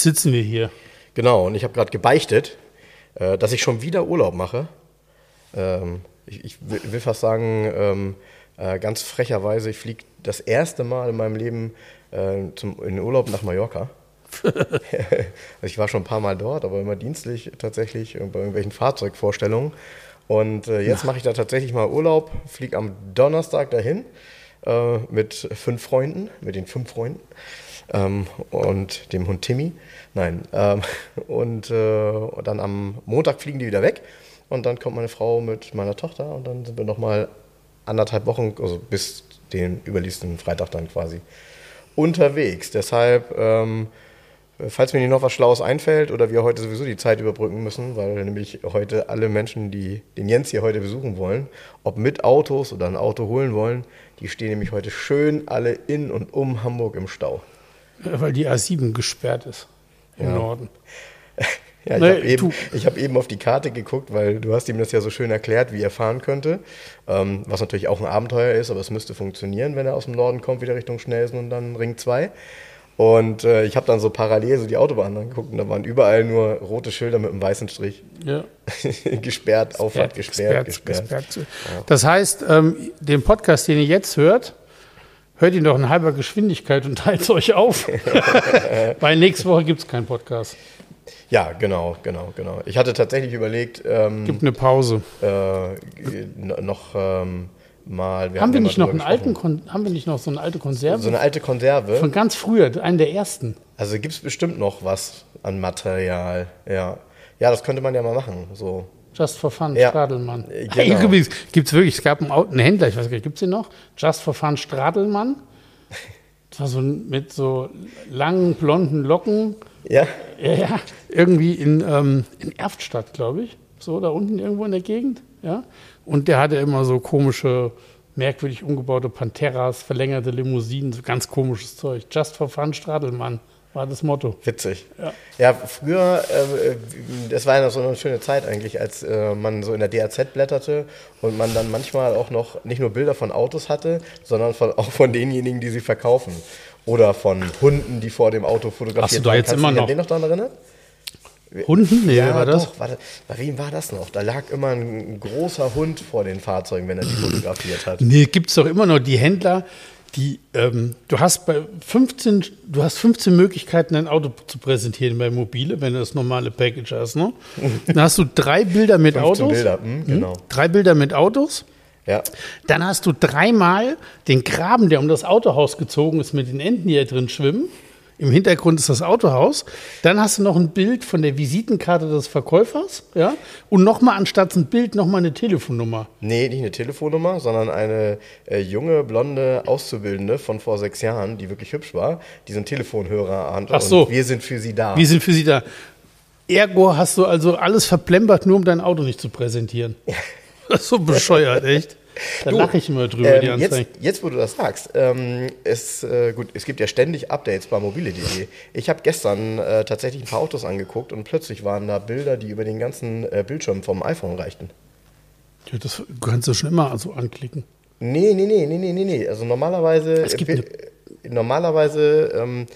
Jetzt sitzen wir hier. Genau, und ich habe gerade gebeichtet, äh, dass ich schon wieder Urlaub mache. Ähm, ich, ich will, will fast sagen, ähm, äh, ganz frecherweise, ich fliege das erste Mal in meinem Leben äh, zum, in Urlaub nach Mallorca. also ich war schon ein paar Mal dort, aber immer dienstlich tatsächlich bei irgendwelchen Fahrzeugvorstellungen. Und äh, jetzt mache ich da tatsächlich mal Urlaub, fliege am Donnerstag dahin äh, mit fünf Freunden, mit den fünf Freunden ähm, und dem Hund Timmy. Nein. Ähm, und äh, dann am Montag fliegen die wieder weg. Und dann kommt meine Frau mit meiner Tochter und dann sind wir nochmal anderthalb Wochen, also bis den übernächsten Freitag dann quasi unterwegs. Deshalb, ähm, falls mir noch was Schlaues einfällt oder wir heute sowieso die Zeit überbrücken müssen, weil nämlich heute alle Menschen, die den Jens hier heute besuchen wollen, ob mit Autos oder ein Auto holen wollen, die stehen nämlich heute schön alle in und um Hamburg im Stau. Weil die A7 gesperrt ist im Ja. Norden. Ja, ich Nee, habe eben, ich hab eben auf die Karte geguckt, weil du hast ihm das ja so schön erklärt, wie er fahren könnte. Ähm, was natürlich auch ein Abenteuer ist, aber es müsste funktionieren, wenn er aus dem Norden kommt, wieder Richtung Schnelsen und dann Ring 2. Und äh, ich habe dann so parallel so die Autobahnen angeguckt und da waren überall nur rote Schilder mit einem weißen Strich. Ja. gesperrt, Auffahrt gesperrt, gesperrt. gesperrt. Das heißt, ähm, den Podcast, den ihr jetzt hört, hört ihn doch in halber Geschwindigkeit und teilt es euch auf. Weil nächste Woche gibt es keinen Podcast. Ja, genau, genau, genau. Ich hatte tatsächlich überlegt, ähm, Gibt eine Pause. äh, noch ähm, mal. Haben hatten wir nicht noch einen alten. Kon haben wir nicht noch so eine alte Konserve? So eine alte Konserve. Von ganz früher, einen der ersten. Also gibt es bestimmt noch was an Material. Ja. Ja, das könnte man ja mal machen. So. Just for Fun, Ja, Stradelmann. äh, genau. übrigens, gibt es wirklich, es gab einen, einen Händler, ich weiß gar nicht, gibt es den noch? Just for Fun, Stradelmann. Das war so mit so langen, blonden Locken. Ja. Ja, ja, irgendwie in, ähm, in Erftstadt, glaube ich. So, da unten irgendwo in der Gegend. Ja. Und der hatte immer so komische, merkwürdig umgebaute Panteras, verlängerte Limousinen, so ganz komisches Zeug. Just for Fun, Stradelmann war das Motto. Witzig. Ja. Ja, früher, äh, das war ja so eine schöne Zeit eigentlich, als äh, man so in der DAZ blätterte und man dann manchmal auch noch nicht nur Bilder von Autos hatte, sondern von, auch von denjenigen, die sie verkaufen. Oder von Hunden, die vor dem Auto fotografiert Hast du da waren. jetzt Kannst immer noch? den noch daran erinnern? Hunden? Nee, wer war das? Doch, warte, bei wem war das noch? Da lag immer ein großer Hund vor den Fahrzeugen, wenn er die fotografiert hat. Nee, gibt es doch immer noch die Händler, die, ähm, du hast bei 15, du hast 15 Möglichkeiten, dein Auto zu präsentieren bei Mobile, wenn du das normale Package hast, ne? Dann hast du drei Bilder mit 15 Autos. Bilder, hm, genau. Drei Bilder mit Autos. Ja. Dann hast du dreimal den Graben, der um das Autohaus gezogen ist, mit den Enten, die da drin schwimmen. Im Hintergrund ist das Autohaus. Dann hast du noch ein Bild von der Visitenkarte des Verkäufers. Ja? Und nochmal anstatt ein Bild nochmal eine Telefonnummer. Nee, nicht eine Telefonnummer, sondern eine äh, junge, blonde Auszubildende von vor sechs Jahren, die wirklich hübsch war, die so einen Telefonhörer hatte. Ach so. Wir sind für sie da. Wir sind für Sie da. Ergo hast du also alles verplempert, nur um dein Auto nicht zu präsentieren. Das ist so bescheuert, echt. Da lache ich immer drüber, die Ähm, jetzt, Anzeigen. jetzt, wo du das sagst, ähm, es, äh, gut, es gibt ja ständig Updates bei mobile.de. Ich habe gestern äh, tatsächlich ein paar Autos angeguckt und plötzlich waren da Bilder, die über den ganzen äh, Bildschirm vom iPhone reichten. Ja, das kannst du schon immer so anklicken. Nee, nee, nee, nee, nee, nee, nee. Also normalerweise, Es gibt äh, normalerweise ähm,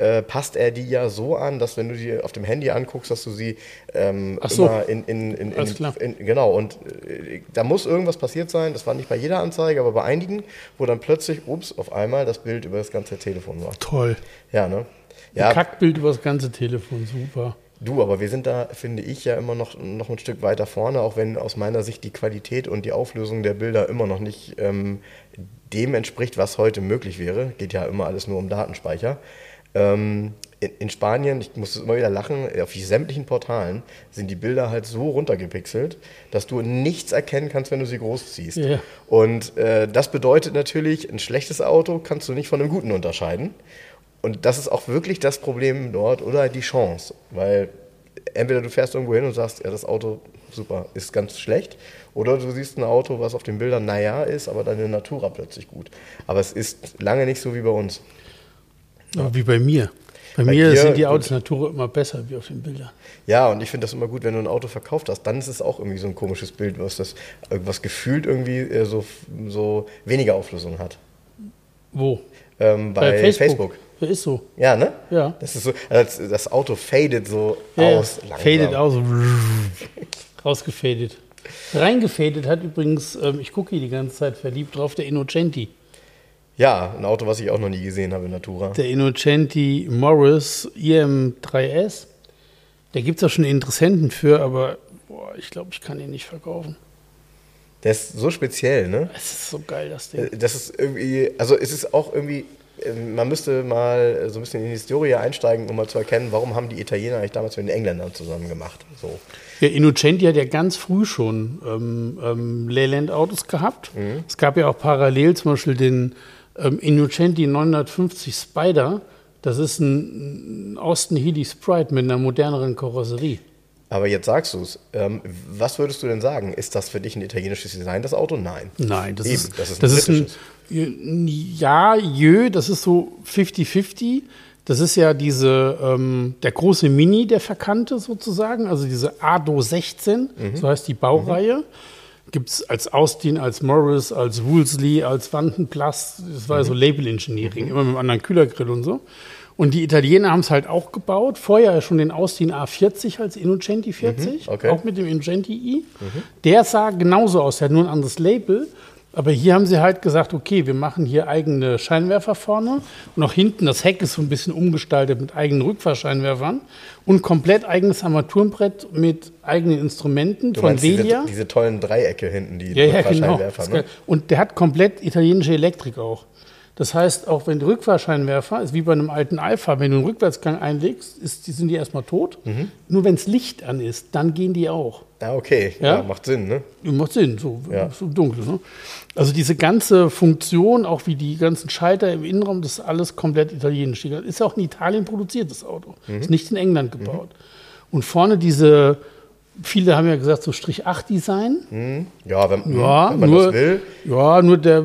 äh, passt er die ja so an, dass wenn du die auf dem Handy anguckst, dass du sie ähm, so. immer in, in, in, in, genau und äh, da muss irgendwas passiert sein. Das war nicht bei jeder Anzeige, aber bei einigen, wo dann plötzlich, ups, auf einmal das Bild über das ganze Telefon war. Toll. Ja, ne? Ja. Ja, Kackbild über das ganze Telefon, super. du, aber wir sind da, finde ich, ja immer noch, noch ein Stück weiter vorne, auch wenn aus meiner Sicht die Qualität und die Auflösung der Bilder immer noch nicht ähm, dem entspricht, was heute möglich wäre. Geht ja immer alles nur um Datenspeicher. Ähm, in, in Spanien, ich muss immer wieder lachen, auf sämtlichen Portalen sind die Bilder halt so runtergepixelt, dass du nichts erkennen kannst, wenn du sie groß ziehst. Ja. Und äh, das bedeutet natürlich, ein schlechtes Auto kannst du nicht von einem guten unterscheiden. und das ist auch wirklich das Problem dort oder die Chance, weil entweder du fährst irgendwo hin und sagst, ja, das Auto, super, ist ganz schlecht, oder du siehst ein Auto, was auf den Bildern naja ist, aber deine Natura plötzlich gut. Aber es ist lange nicht so wie bei uns. Ja. Wie bei mir. Bei, bei mir sind die Autos Natura immer besser wie auf den Bildern. Ja, und ich finde das immer gut, wenn du ein Auto verkauft hast. Dann ist es auch irgendwie so ein komisches Bild, was das was gefühlt irgendwie äh, so, so weniger Auflösung hat. Wo? Ähm, bei, bei Facebook. Facebook. Ja, ist so. Ja, ne? Ja. Das ist so, das, das Auto fadet so ja, aus. Langsam. Fadet aus. Rausgefadet. Reingefadet hat übrigens, ähm, ich gucke hier die ganze Zeit verliebt drauf, der Innocenti. Ja, ein Auto, was ich auch noch nie gesehen habe in Natura. Der Innocenti Morris IM3S. Da gibt es auch schon Interessenten für, aber boah, ich glaube, ich kann ihn nicht verkaufen. Der ist so speziell, ne? Es ist so geil, das Ding. Äh, das ist irgendwie, also es ist auch irgendwie, ähm, man müsste mal so ein bisschen in die Historie einsteigen, um mal zu erkennen, warum haben die Italiener eigentlich damals mit den Engländern zusammen gemacht. So. Ja, Innocenti hat ja ganz früh schon ähm, ähm, Leyland-Autos gehabt. Mhm. Es gab ja auch parallel zum Beispiel den ähm, Innocenti 950 Spider. Das ist ein, Austin Healey Sprite mit einer moderneren Karosserie. Aber jetzt sagst du es. Ähm, was würdest du denn sagen? Ist das für dich ein italienisches Design, das Auto? Nein. Nein, das Eben, ist, das ist ein, das ist ein Ja, jö, das ist so 50-50. Das ist ja diese, ähm, der große Mini, der verkannte sozusagen, also diese ADO 16, mhm. so heißt die Baureihe. Mhm. Gibt es als Austin, als Morris, als Woolsey, als Vandenplast. Das war mhm. so Label-Engineering, mhm. immer mit einem anderen Kühlergrill und so. Und die Italiener haben es halt auch gebaut. Vorher schon den Austin A40 als Innocenti 40, mhm, okay. auch mit dem Innocenti i. Mhm. Der sah genauso aus, der hat nur ein anderes Label. Aber hier haben sie halt gesagt, okay, wir machen hier eigene Scheinwerfer vorne und auch hinten das Heck ist so ein bisschen umgestaltet mit eigenen Rückfahrscheinwerfern und komplett eigenes Armaturenbrett mit eigenen Instrumenten du von Delia. Diese, diese, tollen Dreiecke hinten, die ja, ja, genau. Ne? Und der hat komplett italienische Elektrik auch. Das heißt, auch wenn der Rückfahrscheinwerfer ist wie bei einem alten Alpha, wenn du einen Rückwärtsgang einlegst, ist, sind die erstmal tot. Mhm. Nur wenn es Licht an ist, dann gehen die auch. Ja, okay. Ja? ja macht Sinn, ne? Macht Sinn, so, ja. so dunkel. Ne? Also diese ganze Funktion, auch wie die ganzen Schalter im Innenraum, das ist alles komplett italienisch. Ist auch in Italien produziert, das Auto. Mhm. Ist nicht in England gebaut. Mhm. Und vorne diese Viele haben ja gesagt, so Strich 8 Design. Hm. Ja, wenn, ja, wenn man nur, das will. Ja, nur der,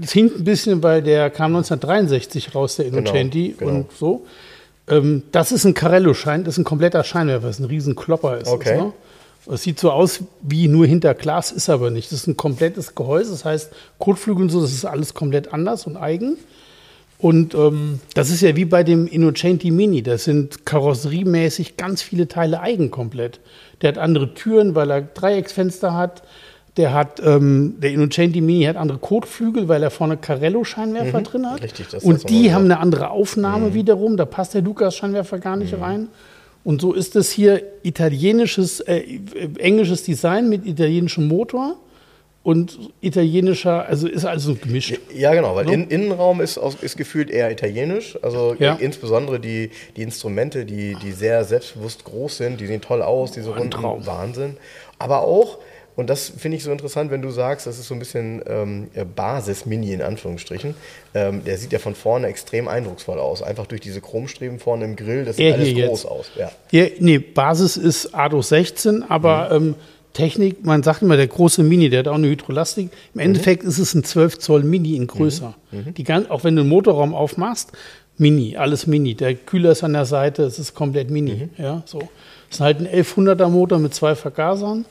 das hinkt ein bisschen, weil der kam 1963 raus, der Innocenti genau, genau. und so. Ähm, das ist ein Carello-Schein, das ist ein kompletter Scheinwerfer, das ist ein riesen Klopper. Ist okay. Das, ne? Es sieht so aus wie nur hinter Glas, ist aber nicht. Das ist ein komplettes Gehäuse, das heißt Kotflügel und so, das ist alles komplett anders und eigen. Und ähm, das ist ja wie bei dem Innocenti Mini. Das sind karosseriemäßig ganz viele Teile eigen komplett. Der hat andere Türen, weil er Dreiecksfenster hat. Der hat, ähm, der Innocenti Mini hat andere Kotflügel, weil er vorne Carello-Scheinwerfer mhm, drin hat. Richtig, das Und die haben eine andere Aufnahme mhm. wiederum. Da passt der Lukas-Scheinwerfer gar nicht mhm. rein. Und so ist es hier italienisches, äh, englisches Design mit italienischem Motor und italienischer, also ist also gemischt. Ja, genau, weil in, Innenraum ist, ist gefühlt eher italienisch. Also ja. insbesondere die, die Instrumente, die, die sehr selbstbewusst groß sind, die sehen toll aus, diese oh, runden Wahnsinn. Aber auch, und das finde ich so interessant, wenn du sagst, das ist so ein bisschen ähm, Basis-Mini in Anführungsstrichen. Ähm, der sieht ja von vorne extrem eindrucksvoll aus. Einfach durch diese Chromstreben vorne im Grill, das sieht alles groß jetzt. aus. Ja. Ja, nee, Basis ist ADO 16, aber mhm. ähm, Technik, man sagt immer der große Mini, der hat auch eine Hydrolastik. Im Endeffekt mhm. ist es ein 12 Zoll Mini in größer. Mhm. mhm. Die ganz, auch wenn du einen Motorraum aufmachst, Mini, alles Mini. Der Kühler ist an der Seite, es ist komplett Mini. Mhm. Ja, so. Das ist halt ein 1100er Motor mit zwei Vergasern.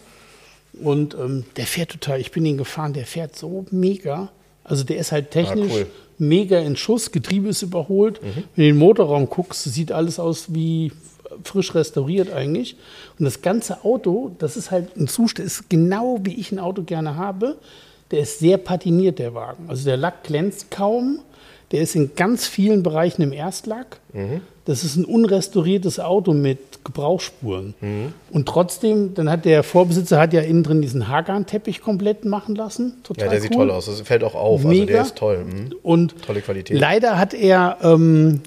Und ähm, der fährt total, ich bin ihn gefahren, der fährt so mega. Also der ist halt ah, technisch ah, cool. mega in Schuss, Getriebe ist überholt. Mhm. Wenn du in den Motorraum guckst, sieht alles aus wie frisch restauriert eigentlich. Und das ganze Auto, das ist halt ein Zustand, ist genau wie ich ein Auto gerne habe. Der ist sehr patiniert, der Wagen. Also der Lack glänzt kaum. Der ist in ganz vielen Bereichen im Erstlack. Mhm. Das ist ein unrestauriertes Auto mit Gebrauchsspuren. Mhm. Und trotzdem, dann hat der Vorbesitzer hat ja innen drin diesen Hagan-Teppich komplett machen lassen. Total ja, der cool. sieht toll aus. Das fällt auch auf. Mega. Also der ist toll. Mhm. Und tolle Qualität. Leider hat er, ähm,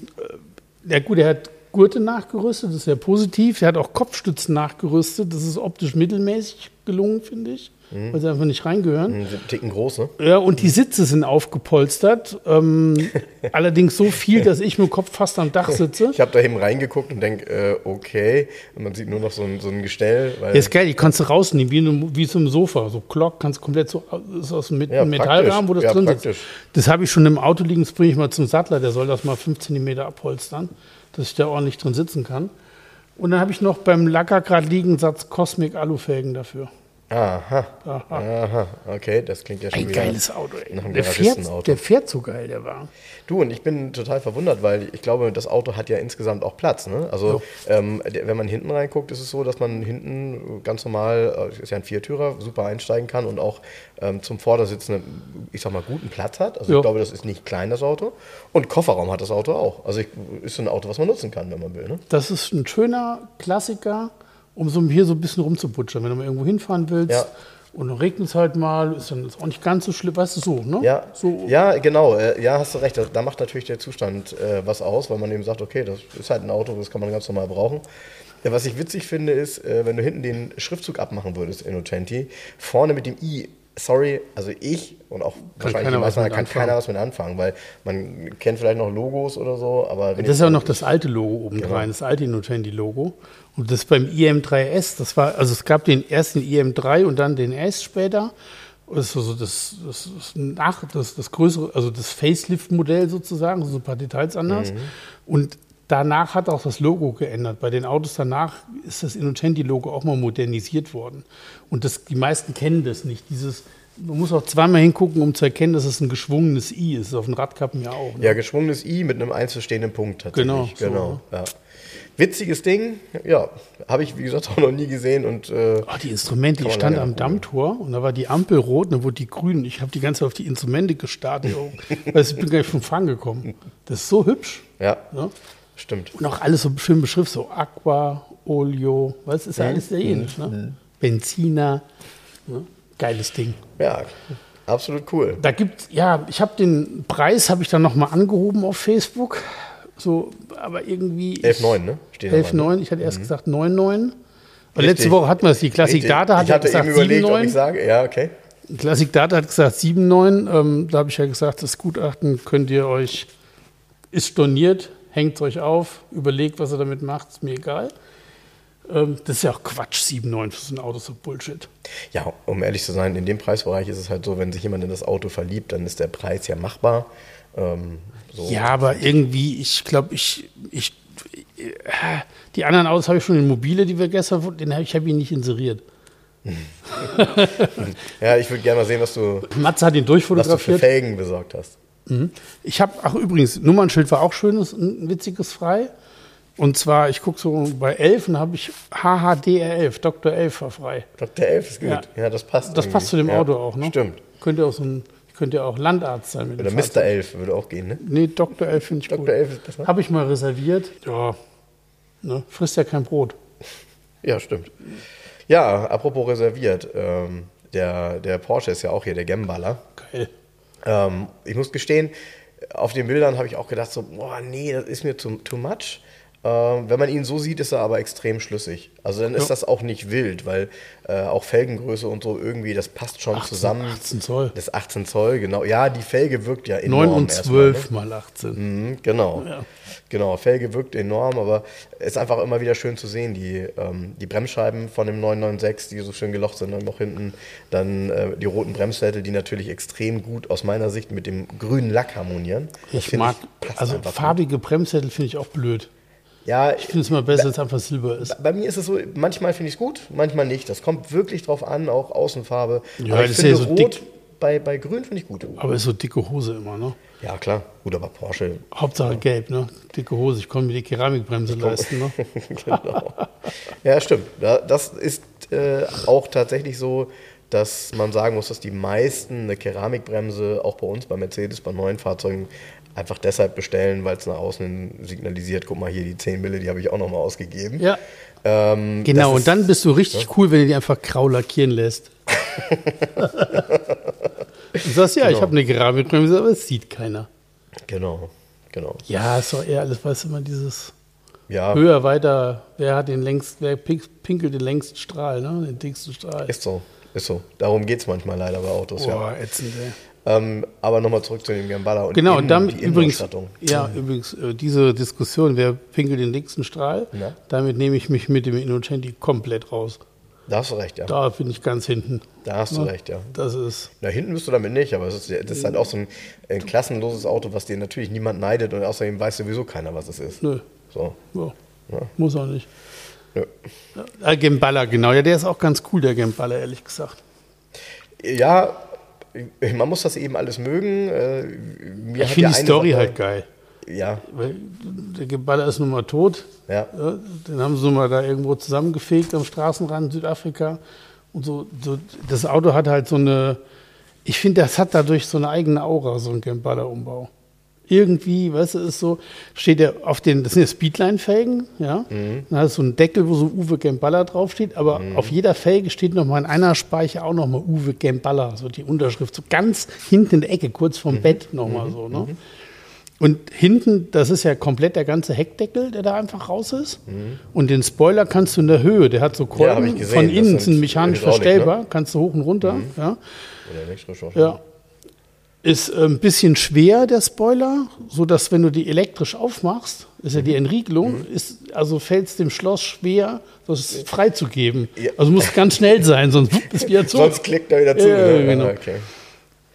ja gut, er hat Gurte nachgerüstet, das ist sehr positiv. Der hat auch Kopfstützen nachgerüstet, das ist optisch mittelmäßig gelungen, finde ich, Mhm. weil sie einfach nicht reingehören. Ein Ticken groß, ne? Ja, und die Sitze sind aufgepolstert. Ähm, allerdings so viel, dass ich mit dem Kopf fast am Dach sitze. Ich habe da eben reingeguckt und denke, äh, okay. Und man sieht nur noch so ein, so ein Gestell. Ja, ist geil, die kannst du rausnehmen, wie, wie so ein Sofa. So Glock kannst du komplett so, ist aus dem Ja, Metallrahmen, wo das. Ja, drin sitzt. praktisch. Das habe ich schon im Auto liegen, das bringe ich mal zum Sattler, der soll das mal 5 cm abholstern, dass ich da ordentlich drin sitzen kann. Und dann habe ich noch beim Lacker gerade liegen Satz Cosmic Alufelgen dafür. Aha. Aha. Aha. Okay, das klingt ja schon Ein wieder geiles Auto, ey. nach einem Der fährt, Garagistenauto. der fährt so geil, der war. Du, und ich bin total verwundert, weil ich glaube, das Auto hat ja insgesamt auch Platz. Ne? Also, ähm, wenn man hinten reinguckt, ist es so, dass man hinten ganz normal, äh, ist ja ein Viertürer, super einsteigen kann und auch ähm, zum Vordersitz einen, ich sag mal, guten Platz hat. Also, Ja. ich glaube, das ist nicht klein, das Auto. Und Kofferraum hat das Auto auch. Also, ich, ist so ein Auto, was man nutzen kann, wenn man will. Ne? Das ist ein schöner Klassiker, um so hier so ein bisschen rumzubutschern. Wenn du mal irgendwo hinfahren willst Ja. und dann regnet es halt mal, ist dann auch nicht ganz so schlimm, weißt du, so, ne? Ja, So, ja genau. Äh, ja, hast du recht. Da, macht natürlich der Zustand äh, was aus, weil man eben sagt, okay, das ist halt ein Auto, das kann man ganz normal brauchen. Ja, was ich witzig finde, ist, äh, wenn du hinten den Schriftzug abmachen würdest, Innocenti, vorne mit dem I, sorry, also ich und auch wahrscheinlich keiner die was meisten, da kann anfangen. keiner was mit anfangen, weil man kennt vielleicht noch Logos oder so, aber wenn Das ist ja noch das alte Logo oben Genau. das alte Innotendi-Logo. Und das beim IM3S, das war, also es gab den ersten IM3 und dann den S später. Das ist also das, das, das, nach, das, das größere, also das Facelift-Modell sozusagen, so ein paar Details anders. Mhm. Und danach hat auch das Logo geändert. Bei den Autos danach ist das Innocenti-Logo auch mal modernisiert worden. Und das, die meisten kennen das nicht. Dieses, man muss auch zweimal hingucken, um zu erkennen, dass es ein geschwungenes I ist. Auf den Radkappen ja auch. Ne? Ja, geschwungenes I mit einem einzelstehenden Punkt tatsächlich. Genau, so, genau. Ja. Witziges Ding, ja, habe ich wie gesagt auch noch nie gesehen und äh, Ah, die Instrumente, ich stand am. Dammtor und da war die Ampel rot und dann wurde die grün. Ich habe die ganze Zeit auf die Instrumente. Weißt, du, ich bin gar nicht vom Fahren gekommen. Das ist so hübsch. ja, Ne? Stimmt. Und auch alles so schön beschriftet, so Aqua, Olio, was ist ja alles sehr ähnlich. Ne? Benziner, ne? geiles Ding. Ja, absolut cool. Da gibt ja, ich habe den Preis, habe ich dann nochmal angehoben auf Facebook. So, aber irgendwie. 11,9, ne? Steht da mal, 11,9, ich hatte erst gesagt 9,9. Und Richtig. letzte Woche hatten wir es, die Classic Richtig. Data hat ich ja hatte gesagt eben überlegt, ob 7,9. ich sage, ja, okay. Classic Data hat gesagt 7,9. Ähm, da habe ich ja gesagt, das Gutachten könnt ihr euch, ist storniert, hängt euch auf, überlegt, was ihr damit macht, ist mir egal. Ähm, das ist ja auch Quatsch, 7,9 für so ein Auto, so Bullshit. Ja, um ehrlich zu sein, in dem Preisbereich ist es halt so, wenn sich jemand in das Auto verliebt, dann ist der Preis ja machbar. Ähm, so. Ja, aber irgendwie, ich glaube, ich, ich, die anderen Autos habe ich schon in Mobile, die wir gestern, den habe ich, habe ihn nicht inseriert. ja, ich würde gerne mal sehen, was du, Matze hat ihn was du für durchfotografiert. Felgen besorgt hast. Ich habe, ach übrigens, Nummernschild war auch schönes, ein witziges frei. Und zwar, ich gucke so bei 11 und habe ich HHDR11, Dr. 11 war frei. Dr. 11 ist gut. Ja. Ja, das passt. Das passt zu dem irgendwie. Auto ja, auch, ne? Stimmt. Könnte auch so ein, könnte auch Landarzt sein. Mit Oder Mr. 11 würde auch gehen, ne? Nee, Dr. 11 finde ich Dr. gut. 11 ist besser. Habe ich mal reserviert. Ja, ne, frisst ja kein Brot. Ja, stimmt. Ja, apropos reserviert. Ähm, der, der Porsche ist ja auch hier, der Gemballer. Geil. Ähm, ich muss gestehen, auf den Bildern habe ich auch gedacht, so, boah, nee, das ist mir too, too much. Ähm, wenn man ihn so sieht, ist er aber extrem schlüssig. Also dann ist Ja. das auch nicht wild, weil äh, auch Felgengröße und so irgendwie, das passt schon 18 zusammen. 18 Zoll. Das 18 Zoll, genau. Ja, die Felge wirkt ja enorm. 9 und erstmal, 12 mal 18. Ne? Mhm, genau. Ja. Genau, Felge wirkt enorm, aber es ist einfach immer wieder schön zu sehen, die, ähm, die Bremsscheiben von dem 996, die so schön gelocht sind, dann noch hinten, dann äh, die roten Bremssättel, die natürlich extrem gut aus meiner Sicht mit dem grünen Lack harmonieren. Das Ich finde mag, passt also farbige Bremssättel finde ich auch blöd. Ja, Ich finde es immer besser, wenn es einfach Silber ist. bei mir ist es so, manchmal finde ich es gut, manchmal nicht. Das kommt wirklich drauf an, auch Außenfarbe. Ja, aber das ich ist finde ja so Rot dick. bei, bei Grün finde ich gut. Aber ist so dicke Hose immer, ne? Ja, klar. Gut, aber Porsche. Hauptsache gelb, ne? Dicke Hose. Ich konnte mir die Keramikbremse leisten, ne? genau. Ja, stimmt. Ja, Das ist äh, auch tatsächlich so, dass man sagen muss, dass die meisten eine Keramikbremse auch bei uns, bei Mercedes, bei neuen Fahrzeugen einfach deshalb bestellen, weil es nach außen signalisiert, guck mal hier, die 10 Mille, die habe ich auch nochmal ausgegeben. Ja. Ähm, Genau, und dann bist du richtig cool, wenn du die einfach grau lackieren lässt. du sagst, ja, ich Genau. habe eine Keramikbremse, aber es sieht keiner. Genau, genau. Ja, ist doch eher alles, weißt du, immer dieses. Ja. Höher, weiter, wer hat den längst, wer pink- pinkelt den längsten Strahl, ne? Den dicksten Strahl. Ist so, ist so. Darum geht es manchmal leider bei Autos, ja. Boah, ätzend, ey. Ähm, aber nochmal zurück zu dem Gambala und Genau, und dann die übrigens, Innenausstattung. ja, übrigens, äh, diese Diskussion, wer pinkelt den dicksten Strahl, Ja. damit nehme ich mich mit dem Innocenti komplett raus. Da hast du recht, ja. Da bin ich ganz hinten. Da hast du Ja. recht, ja. Das ist, Na, hinten bist du damit nicht, aber es ist, das ist halt auch so ein, ein klassenloses Auto, was dir natürlich niemand neidet und außerdem weiß sowieso keiner, was es ist. nö, So. ja, Ja. muss auch nicht. Nö. Äh, Gemballa, genau, ja, der ist auch ganz cool, der Gemballa, ehrlich gesagt. Ja, man muss das eben alles mögen. Äh, Mir Ich finde die Story Sache- halt geil. Ja, Weil der Gemballa ist nun mal tot. ja. Den haben sie nun mal da irgendwo zusammengefegt am Straßenrand Südafrika. Und so, so das Auto hat halt so eine, ich finde, das hat dadurch so eine eigene Aura, so ein Gemballa-Umbau. Irgendwie, weißt du, ist so, steht ja auf den, das sind ja Speedline-Felgen, ja. Dann hast du so einen Deckel, wo so Uwe Gemballa draufsteht, aber auf jeder Felge steht nochmal in einer Speiche auch nochmal Uwe Gemballa, so die Unterschrift, so ganz hinten in der Ecke, kurz vorm Bett nochmal so, ne. Und hinten, das ist ja komplett der ganze Heckdeckel, der da einfach raus ist. Und den Spoiler kannst du in der Höhe, der hat so Mhm. Ja, Kolben, gesehen, von innen sind mechanisch ne? verstellbar, kannst du hoch und runter. Ja. Oder elektrisch auch. Ja. Ist äh, ein bisschen schwer, der Spoiler, so dass wenn du die elektrisch aufmachst, ist ja Mhm. die Entriegelung, ist, also fällt es dem Schloss schwer, das freizugeben. Ja. Also muss ganz schnell sein, sonst ist wieder zu. Sonst klickt er wieder zu. Ja, ne? genau. Okay.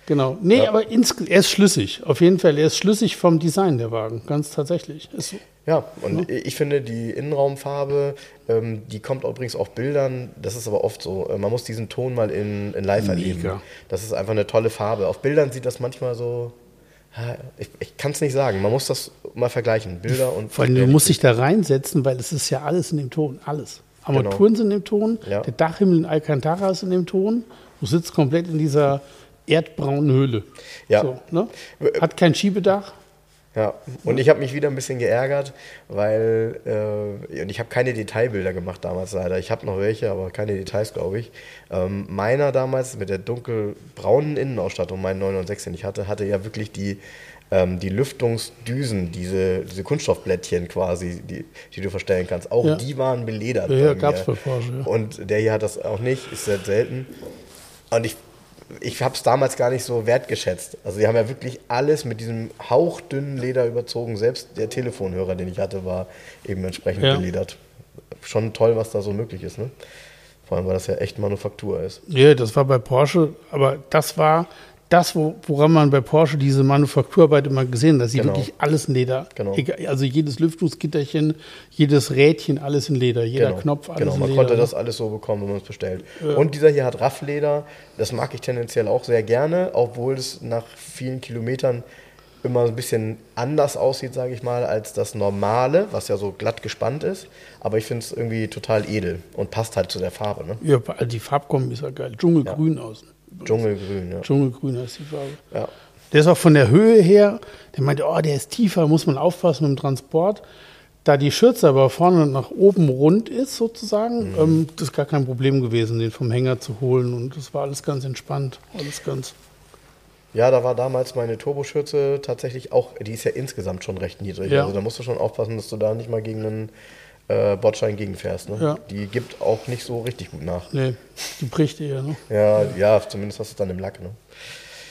Genau. Nee, aber ins, er ist schlüssig. Auf jeden Fall, er ist schlüssig vom Design der Wagen, ganz tatsächlich. Ist so. Ja, und ich finde, die Innenraumfarbe, ähm, die kommt übrigens auf Bildern, das ist aber oft so, äh, man muss diesen Ton mal in, in live erleben. Mega. Das ist einfach eine tolle Farbe. Auf Bildern sieht das manchmal so, ja, ich, ich kann es nicht sagen, man muss das mal vergleichen, Bilder und... Vor allem, du musst dich da reinsetzen, weil es ist ja alles in dem Ton. Alles. Armaturen sind in dem Ton, Ja. der Dachhimmel in Alcantara ist in dem Ton. Du sitzt komplett in dieser erdbraunen Höhle. Ja. So, ne? Hat kein Schiebedach. Ja, und ich habe mich wieder ein bisschen geärgert, weil äh, und ich habe keine Detailbilder gemacht damals leider. Ich habe noch welche, aber keine Details, glaube ich. Ähm, meiner damals mit der dunkelbraunen Innenausstattung, mein 996, den ich hatte, hatte ja wirklich die, ähm, die Lüftungsdüsen, diese, diese Kunststoffblättchen quasi, die, die du verstellen kannst. Auch Ja. die waren beledert. Ja, mir. gab's bei Porsche, ja. Und der hier hat das auch nicht, ist sehr selten. Und ich, ich habe es damals gar nicht so wertgeschätzt. Also die haben ja wirklich alles mit diesem hauchdünnen Leder überzogen. Selbst der Telefonhörer, den ich hatte, war eben entsprechend Ja. beledert. Schon toll, was da so möglich ist. Ne? Vor allem, weil das ja echt Manufaktur ist. Ja, das war bei Porsche, aber das war das, wo, woran man bei Porsche diese Manufakturarbeit immer gesehen hat, dass sie Genau. wirklich alles in Leder. Genau. Also jedes Lüftungsgitterchen, jedes Rädchen, alles in Leder, jeder genau. Knopf, alles Genau, in man Leder. konnte ne? das alles so bekommen, wenn man es bestellt. Und dieser hier hat Raffleder. Das mag ich tendenziell auch sehr gerne, obwohl es nach vielen Kilometern immer ein bisschen anders aussieht, sage ich mal, als das normale, was ja so glatt gespannt ist. Aber ich finde es irgendwie total edel und passt halt zu der Farbe. Ne? Ja, die Farbkombi ist ja geil. Dschungelgrün außen. Dschungelgrün, ja. Dschungelgrün heißt die Farbe. ja. Der ist auch von der Höhe her, der meinte, oh, der ist tiefer, muss man aufpassen mit dem Transport. Da die Schürze aber vorne nach oben rund ist, sozusagen, Mhm. ähm, das ist gar kein Problem gewesen, den vom Hänger zu holen. Und das war alles ganz entspannt. Alles ganz. Ja, da war damals meine Turboschürze tatsächlich auch, die ist ja insgesamt schon recht niedrig. Ja. Also da musst du schon aufpassen, dass du da nicht mal gegen einen äh, Bordstein gegenfährst. Ne? Ja. Die gibt auch nicht so richtig gut nach. Nee, die bricht eher, ne? Ja, ja, zumindest hast du es dann im Lack. Ne?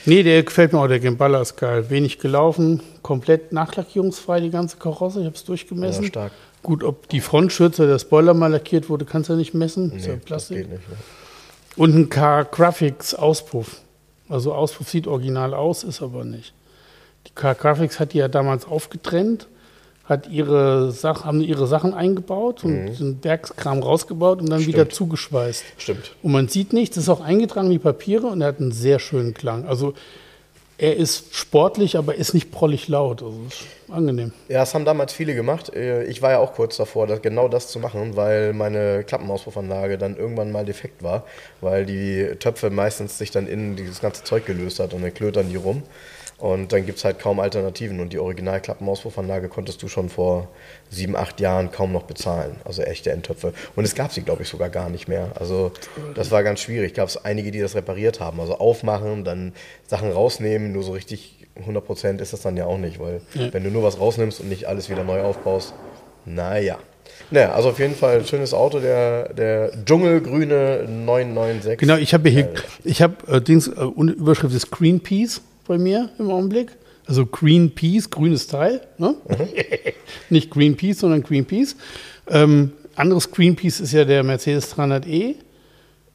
Nee, der gefällt mir auch, der Gemballa ist geil. Wenig gelaufen, komplett nachlackierungsfrei, die ganze Karosse. Ich habe es durchgemessen. Ja, stark. Gut, ob die Frontschürze, der Spoiler mal lackiert wurde, kannst du ja nicht messen. ist ja das Plastik. geht nicht. Ne? Und ein Car-Graphics Auspuff. Also Auspuff sieht original aus, ist aber nicht. Die Car-Graphics hat die ja damals aufgetrennt, hat ihre Sach haben ihre Sachen eingebaut und den Werkskram rausgebaut und dann wieder Stimmt. zugeschweißt. Stimmt. Und man sieht nichts, ist auch eingetragen wie Papiere und er hat einen sehr schönen Klang. Also er ist sportlich, aber ist nicht prollig laut. Also ist angenehm. Ja, das haben damals viele gemacht. Äh, Ich war ja auch kurz davor, genau das zu machen, weil meine Klappenauspuffanlage dann irgendwann mal defekt war, weil die Töpfe meistens sich dann innen dieses ganze Zeug gelöst hat und dann klötern die rum. Und dann gibt es halt kaum Alternativen. Und die Original-Klappenauspuffanlage konntest du schon vor sieben, acht Jahren kaum noch bezahlen. Also echte Endtöpfe. Und es gab sie, glaube ich, sogar gar nicht mehr. Also das war ganz schwierig. Gab es einige, die das repariert haben. Also aufmachen, dann Sachen rausnehmen. Nur so richtig 100% ist das dann ja auch nicht. Weil Ja. wenn du nur was rausnimmst und nicht alles wieder neu aufbaust, naja. Naja, also auf jeden Fall ein schönes Auto, der, der dschungelgrüne 996. Genau, ich habe hier, ich habe äh, Dings, äh, Überschrift ist Greenpeace bei mir im Augenblick. Also Greenpeace, grünes Teil. Ne? Nicht Greenpeace, sondern Greenpeace. Ähm, anderes Greenpeace ist ja der Mercedes 300e,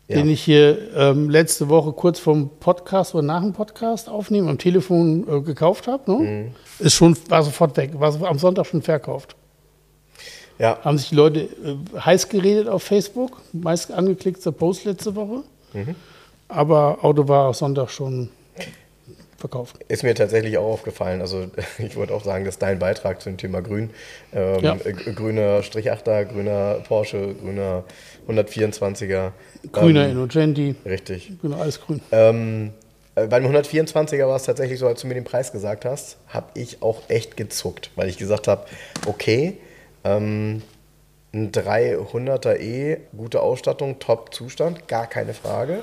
Ja. den ich hier ähm, letzte Woche kurz vom Podcast oder nach dem Podcast aufnehmen, am Telefon äh, gekauft habe. Ne? Mhm. Ist schon, war sofort weg, war am Sonntag schon verkauft. Ja, Haben sich die Leute äh, heiß geredet auf Facebook, meist angeklickter Post letzte Woche. Mhm. Aber Auto war Sonntag schon verkauft. Ist mir tatsächlich auch aufgefallen. Also ich wollte auch sagen, dass dein Beitrag zum Thema Grün, ähm, Ja. äh, grüner Strich 8er, grüner Porsche, grüner 124er. Grüner ähm, Innocenti, Richtig. grüner alles grün. Ähm, äh, beim 124er war es tatsächlich so, als du mir den Preis gesagt hast, habe ich auch echt gezuckt, weil ich gesagt habe, okay, ähm, ein 300er E, gute Ausstattung, Top-Zustand, gar keine Frage.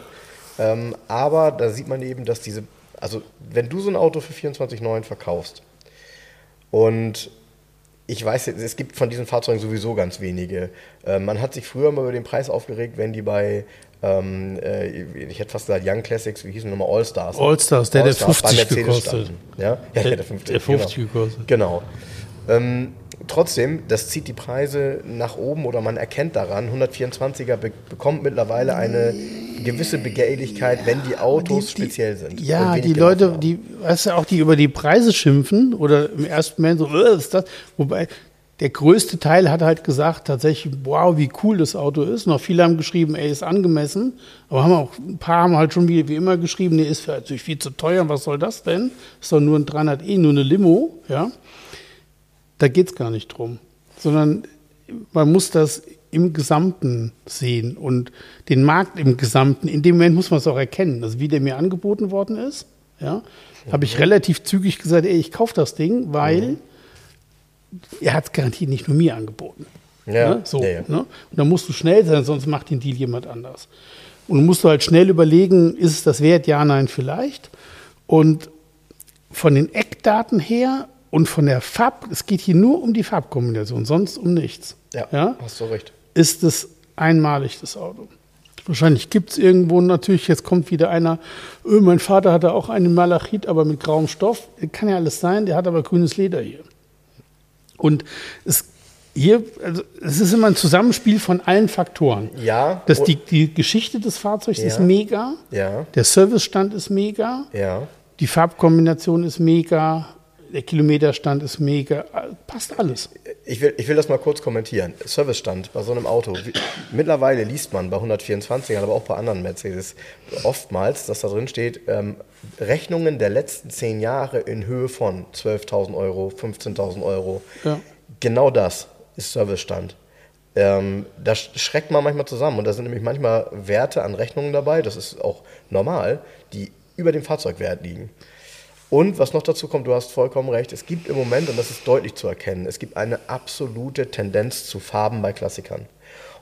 Ähm, aber da sieht man eben, dass diese, also wenn du so ein Auto für 24,9 verkaufst und ich weiß, es gibt von diesen Fahrzeugen sowieso ganz wenige. Äh, man hat sich früher mal über den Preis aufgeregt, wenn die bei, ähm, äh, ich hätte fast gesagt Young Classics, wie hießen die nochmal, All-Stars. Allstars, der, der Allstars bei 50 Mercedes gekostet. Ja, ja, Der- der, 50, der 50 genau. gekostet. Genau. Ähm, trotzdem, das zieht die Preise nach oben oder man erkennt daran, 124er be bekommt mittlerweile eine gewisse Begehrlichkeit, wenn die Autos Die- speziell sind. Ja, die Leute, die, weißt du, auch die über die Preise schimpfen oder im ersten Moment so, "Äh, was ist das? Wobei der größte Teil hat halt gesagt, tatsächlich, wow, wie cool das Auto ist. Noch viele haben geschrieben, ey, ist angemessen. Aber haben auch, ein paar haben halt schon wie, wie immer geschrieben, nee, ist natürlich viel zu teuer. Was soll das denn? Ist doch nur ein 300e, nur eine Limo, ja. Da geht's gar nicht drum. Sondern man muss das im Gesamten sehen und den Markt im Gesamten. In dem Moment muss man es auch erkennen. Also wie der mir angeboten worden ist, ja, habe ich relativ zügig gesagt, ey, ich kaufe das Ding, weil er hat es garantiert nicht nur mir angeboten. Ja, Ne? So, ja. Ne? Und dann musst du schnell sein, sonst macht den Deal jemand anders. Und du musst du halt schnell überlegen, ist es das wert? Ja, nein, vielleicht. Und von den Eckdaten her und von der Farb, es geht hier nur um die Farbkombination, sonst um nichts. Ja, ja? hast du recht. Ist es einmalig, das Auto. Wahrscheinlich gibt es irgendwo natürlich, jetzt kommt wieder einer, öh, mein Vater hatte auch einen Malachit, aber mit grauem Stoff. Kann ja alles sein, der hat aber grünes Leder hier. Und es hier, also es ist immer ein Zusammenspiel von allen Faktoren. Ja. Das, die, die Geschichte des Fahrzeugs ist Ja. mega, Ja, der Servicestand ist mega, ja. die Farbkombination ist mega, der Kilometerstand ist mega, passt alles. Ich will, ich will das mal kurz kommentieren. Servicestand bei so einem Auto. Mittlerweile liest man bei 124, aber auch bei anderen Mercedes oftmals, dass da drin steht, ähm, Rechnungen der letzten zehn Jahre in Höhe von 12.000 Euro, 15.000 Euro. Ja. Genau das ist Servicestand. Ähm, da sch- schreckt man manchmal zusammen und da sind nämlich manchmal Werte an Rechnungen dabei, das ist auch normal, die über dem Fahrzeugwert liegen. Und was noch dazu kommt, du hast vollkommen recht, es gibt im Moment, und das ist deutlich zu erkennen, es gibt eine absolute Tendenz zu Farben bei Klassikern.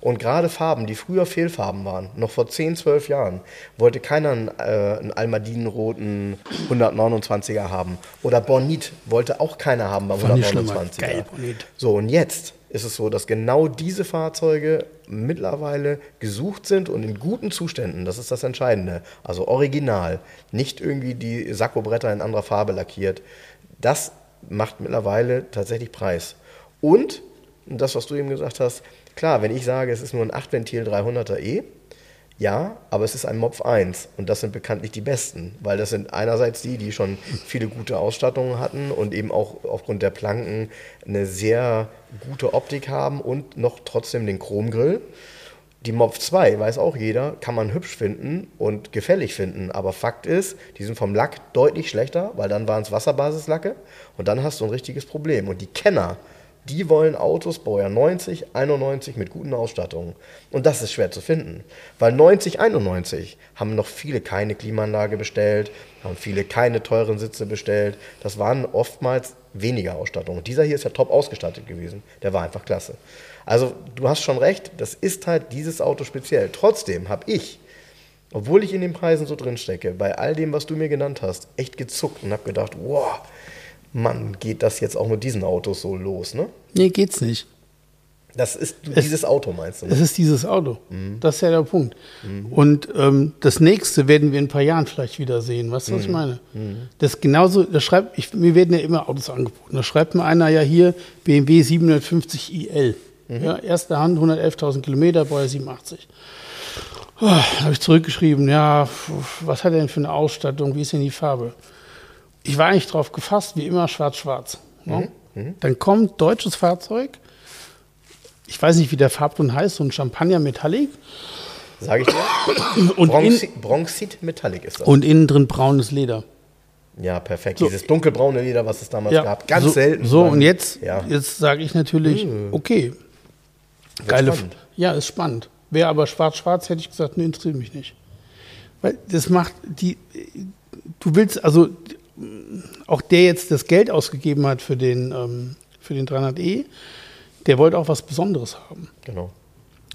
Und gerade Farben, die früher Fehlfarben waren, noch vor 10, 12 Jahren, wollte keiner einen, äh, einen Almadinenroten 129er haben. Oder Bonit wollte auch keiner haben beim Fand mal 129er. geil, Bonit. So, und jetzt ist es so, dass genau diese Fahrzeuge mittlerweile gesucht sind und in guten Zuständen, das ist das Entscheidende, also original, nicht irgendwie die Sakkobretter in anderer Farbe lackiert, das macht mittlerweile tatsächlich Preis. Und, das, was du eben gesagt hast, klar, wenn ich sage, es ist nur ein 8-Ventil 300er E, ja, aber es ist ein Mopf 1 und das sind bekanntlich die besten, weil das sind einerseits die, die schon viele gute Ausstattungen hatten und eben auch aufgrund der Planken eine sehr gute Optik haben und noch trotzdem den Chromgrill. Die Mopf 2, weiß auch jeder, kann man hübsch finden und gefällig finden, aber Fakt ist, die sind vom Lack deutlich schlechter, weil dann waren es Wasserbasislacke und dann hast du ein richtiges Problem. Und die Kenner, die wollen Autos Baujahr 90, 91 mit guten Ausstattungen. Und das ist schwer zu finden. Weil 90, 91 haben noch viele keine Klimaanlage bestellt, haben viele keine teuren Sitze bestellt. Das waren oftmals weniger Ausstattungen. Dieser hier ist ja top ausgestattet gewesen. Der war einfach klasse. Also du hast schon recht, das ist halt dieses Auto speziell. Trotzdem habe ich, obwohl ich in den Preisen so drin stecke, bei all dem, was du mir genannt hast, echt gezuckt und habe gedacht, wow, Mann, geht das jetzt auch mit diesen Autos so los, ne? Nee, geht's nicht. Das ist dieses Auto, meinst du? Ne? Es ist dieses Auto. Das ist ja der Punkt. Und ähm, das nächste werden wir in ein paar Jahren vielleicht wieder sehen. Weißt du, was ich meine? Das ist genauso, das schreibt, ich, mir werden ja immer Autos angeboten. Da schreibt mir einer ja hier BMW 750 IL. Ja, erste Hand, 111.000 Kilometer, Baujahr 87. Oh, habe ich zurückgeschrieben, ja, was hat er denn für eine Ausstattung, wie ist denn die Farbe? Ich war eigentlich drauf gefasst, wie immer schwarz-schwarz. Ne? Dann kommt deutsches Fahrzeug, ich weiß nicht, wie der Farbton heißt, so ein Champagner Metallic Sag ich dir? und, in, Bronxi- Bronxit Metallic ist das. und innen drin braunes Leder. ja, perfekt. Dieses dunkelbraune Leder, was es damals gab. Ganz so, selten. So, und jetzt, Ja. jetzt sage ich natürlich, okay, geile, spannend. ja, ist spannend. Wäre aber schwarz-schwarz, hätte ich gesagt, ne, interessiert mich nicht. Weil das macht die, du willst, also auch der jetzt das Geld ausgegeben hat für den, ähm, für den 300e, der wollte auch was Besonderes haben. Genau.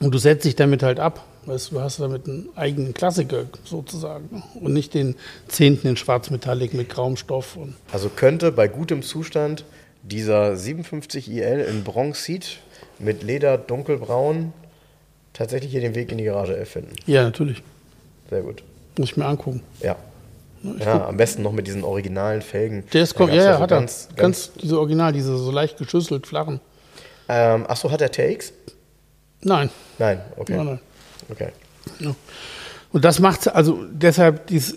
Und du setzt dich damit halt ab. Weißt, du hast damit einen eigenen Klassiker sozusagen. Und nicht den zehnten in Schwarzmetallic mit grauem Stoff. Und Also könnte bei gutem Zustand dieser 57 IL in Bronxit mit Leder dunkelbraun tatsächlich hier den Weg in die Garage 11 finden. ja, natürlich. Sehr gut. Muss ich mir angucken. Ja. Ja, am besten noch mit diesen originalen Felgen. Der ist gab's ja, ja, so hat er. ganz, Ganz, ganz, diese Original, diese so leicht geschüsselt, flachen. ähm, achso, hat er TX? Nein. Nein, okay. Nein, nein. okay. Ja. Und das macht also deshalb dies,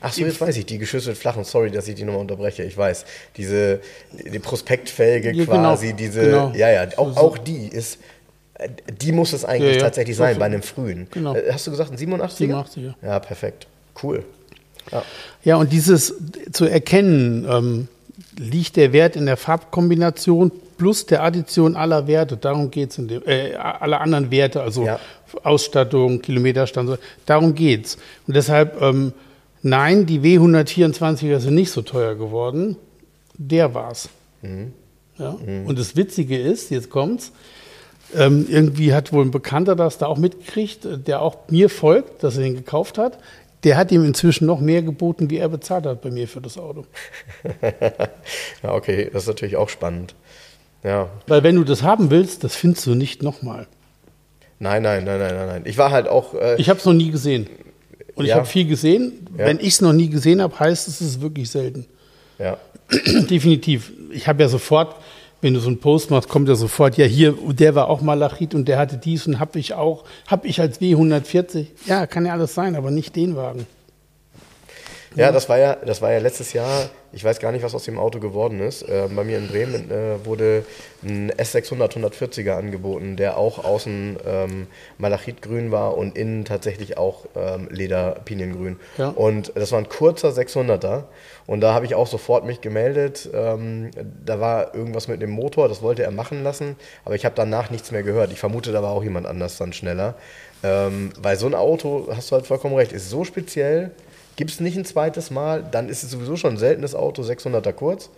Achso, jetzt weiß ich, die geschüsselt flachen, sorry, dass ich die nochmal unterbreche, ich weiß. Diese die Prospektfelge Ja, quasi, genau, diese, genau. ja, ja, auch, So, so. auch die ist, die muss es eigentlich Ja, ja, tatsächlich so sein, viel. bei einem frühen. Genau. Äh, Hast du gesagt, ein 87er? 87er. Ja, perfekt. Cool. Ja. Ja, und dieses zu erkennen, ähm, liegt der Wert in der Farbkombination plus der Addition aller Werte, darum geht es, äh, aller anderen Werte, also Ja. Ausstattung, Kilometerstand, darum geht es. Und deshalb, ähm, nein, die W124er sind nicht so teuer geworden, der war's. Ja? Und das Witzige ist, jetzt kommt's, ähm, irgendwie hat wohl ein Bekannter das da auch mitgekriegt, äh, der auch mir folgt, dass er den gekauft hat. Der hat ihm inzwischen noch mehr geboten, wie er bezahlt hat bei mir für das Auto. ja, okay, das ist natürlich auch spannend. Ja, Weil wenn du das haben willst, das findest du nicht nochmal. nein, nein, nein, nein, nein, nein. Ich war halt auch, äh, Ich habe es noch nie gesehen. Und ich Ja. habe viel gesehen. Ja. Wenn ich es noch nie gesehen habe, heißt es, es ist wirklich selten. ja, Definitiv. Ich habe ja sofort, wenn du so einen Post machst, kommt ja sofort, ja hier, der war auch Malachit und der hatte dies und habe ich auch, habe ich als W140. Ja, kann ja alles sein, aber nicht den Wagen. Ja, das war ja, das war ja letztes Jahr, ich weiß gar nicht, was aus dem Auto geworden ist. Äh, bei mir in Bremen äh, wurde ein S600 140er angeboten, der auch außen ähm, Malachitgrün war und innen tatsächlich auch ähm, Leder-Piniengrün. Ja. Und das war ein kurzer 600er und da habe ich auch sofort mich gemeldet. Ähm, da war irgendwas mit dem Motor, das wollte er machen lassen, aber ich habe danach nichts mehr gehört. Ich vermute, da war auch jemand anders dann schneller. Ähm, weil so ein Auto, hast du halt vollkommen recht, ist so speziell. Gibt es nicht ein zweites Mal, dann ist es sowieso schon ein seltenes Auto, 600er kurz.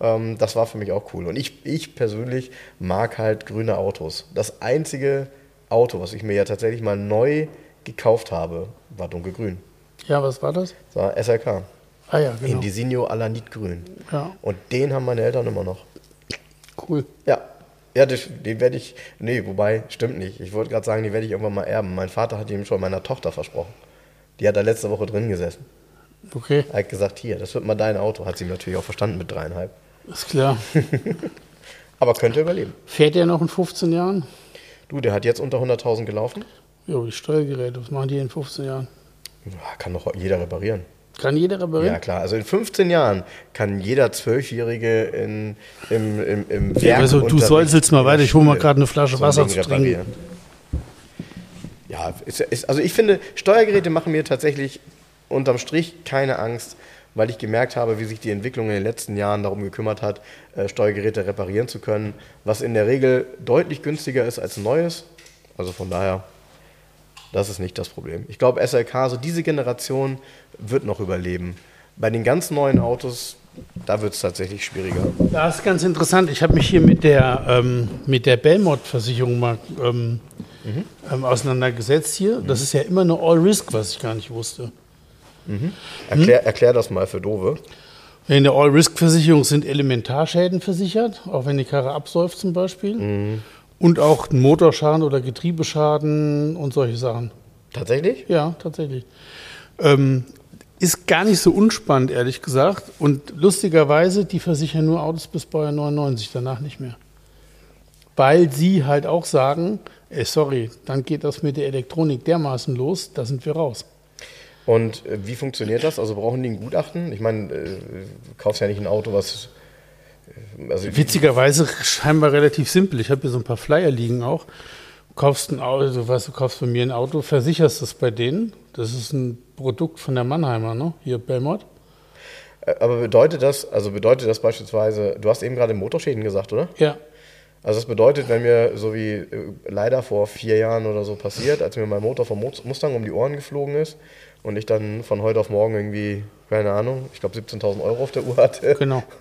Ähm, das war für mich auch cool. Und ich, ich persönlich mag halt grüne Autos. Das einzige Auto, was ich mir ja tatsächlich mal neu gekauft habe, war dunkelgrün. Ja, was war das? Das war SLK. Ah ja, genau. Indisinho Alanitgrün. Ja, Und den haben meine Eltern immer noch. cool. Ja. Ja, den werde ich. Nee, wobei, stimmt nicht. Ich wollte gerade sagen, den werde ich irgendwann mal erben. Mein Vater hat ihm schon meiner Tochter versprochen. Die hat da letzte Woche drin gesessen. Okay, Er hat gesagt, hier, das wird mal dein Auto. Hat sie natürlich auch verstanden mit dreieinhalb. ist klar. Aber könnte überleben. Fährt der noch in 15 Jahren? Du, der hat jetzt unter 100.000 gelaufen. Jo, die Steuergeräte, was machen die in 15 Jahren? Ja, kann doch jeder reparieren. Kann jeder reparieren? Ja, klar. Also in 15 Jahren kann jeder Zwölfjährige in, im, im, im Ja, also, du Werkunterricht säuselst mal weiter, ich hol mal Schule gerade eine Flasche so ein Wasser Ding zu trinken. Ja, ist, ist, also ich finde, Steuergeräte machen mir tatsächlich unterm Strich keine Angst, weil ich gemerkt habe, wie sich die Entwicklung in den letzten Jahren darum gekümmert hat, äh, Steuergeräte reparieren zu können, was in der Regel deutlich günstiger ist als neues. Also von daher, das ist nicht das Problem. Ich glaube, SLK, so diese Generation wird noch überleben. Bei den ganz neuen Autos, da wird es tatsächlich schwieriger. Das ist ganz interessant. Ich habe mich hier mit der, ähm, der Belmont-Versicherung mal ähm, ähm, auseinandergesetzt hier. Das ist ja immer eine All-Risk, was ich gar nicht wusste. Erklär, erklär das mal für Dove. In der All-Risk-Versicherung sind Elementarschäden versichert, auch wenn die Karre absäuft zum Beispiel. Mhm. Und auch ein Motorschaden oder Getriebeschaden und solche Sachen. Tatsächlich? Ja, tatsächlich. Ähm, ist gar nicht so unspannend, ehrlich gesagt. Und lustigerweise, die versichern nur Autos bis Baujahr 99, danach nicht mehr. Weil sie halt auch sagen, ey, sorry, dann geht das mit der Elektronik dermaßen los, da sind wir raus. Und äh, wie funktioniert das? Also brauchen die ein Gutachten? Ich meine, äh, du kaufst ja nicht ein Auto, was. äh, Also, Witzigerweise scheinbar relativ simpel. Ich habe hier so ein paar Flyer liegen auch. Du kaufst ein Auto, also weißt du, kaufst bei mir ein Auto, versicherst es bei denen. Das ist ein Produkt von der Mannheimer, ne? Hier Belmont. Äh, Aber bedeutet das, also bedeutet das beispielsweise, du hast eben gerade Motorschäden gesagt, oder? Ja. Also das bedeutet, wenn mir so wie äh, leider vor vier Jahren oder so passiert, als mir mein Motor vom Mustang um die Ohren geflogen ist und ich dann von heute auf morgen irgendwie, keine Ahnung, ich glaube 17.000 Euro auf der Uhr hatte. Genau.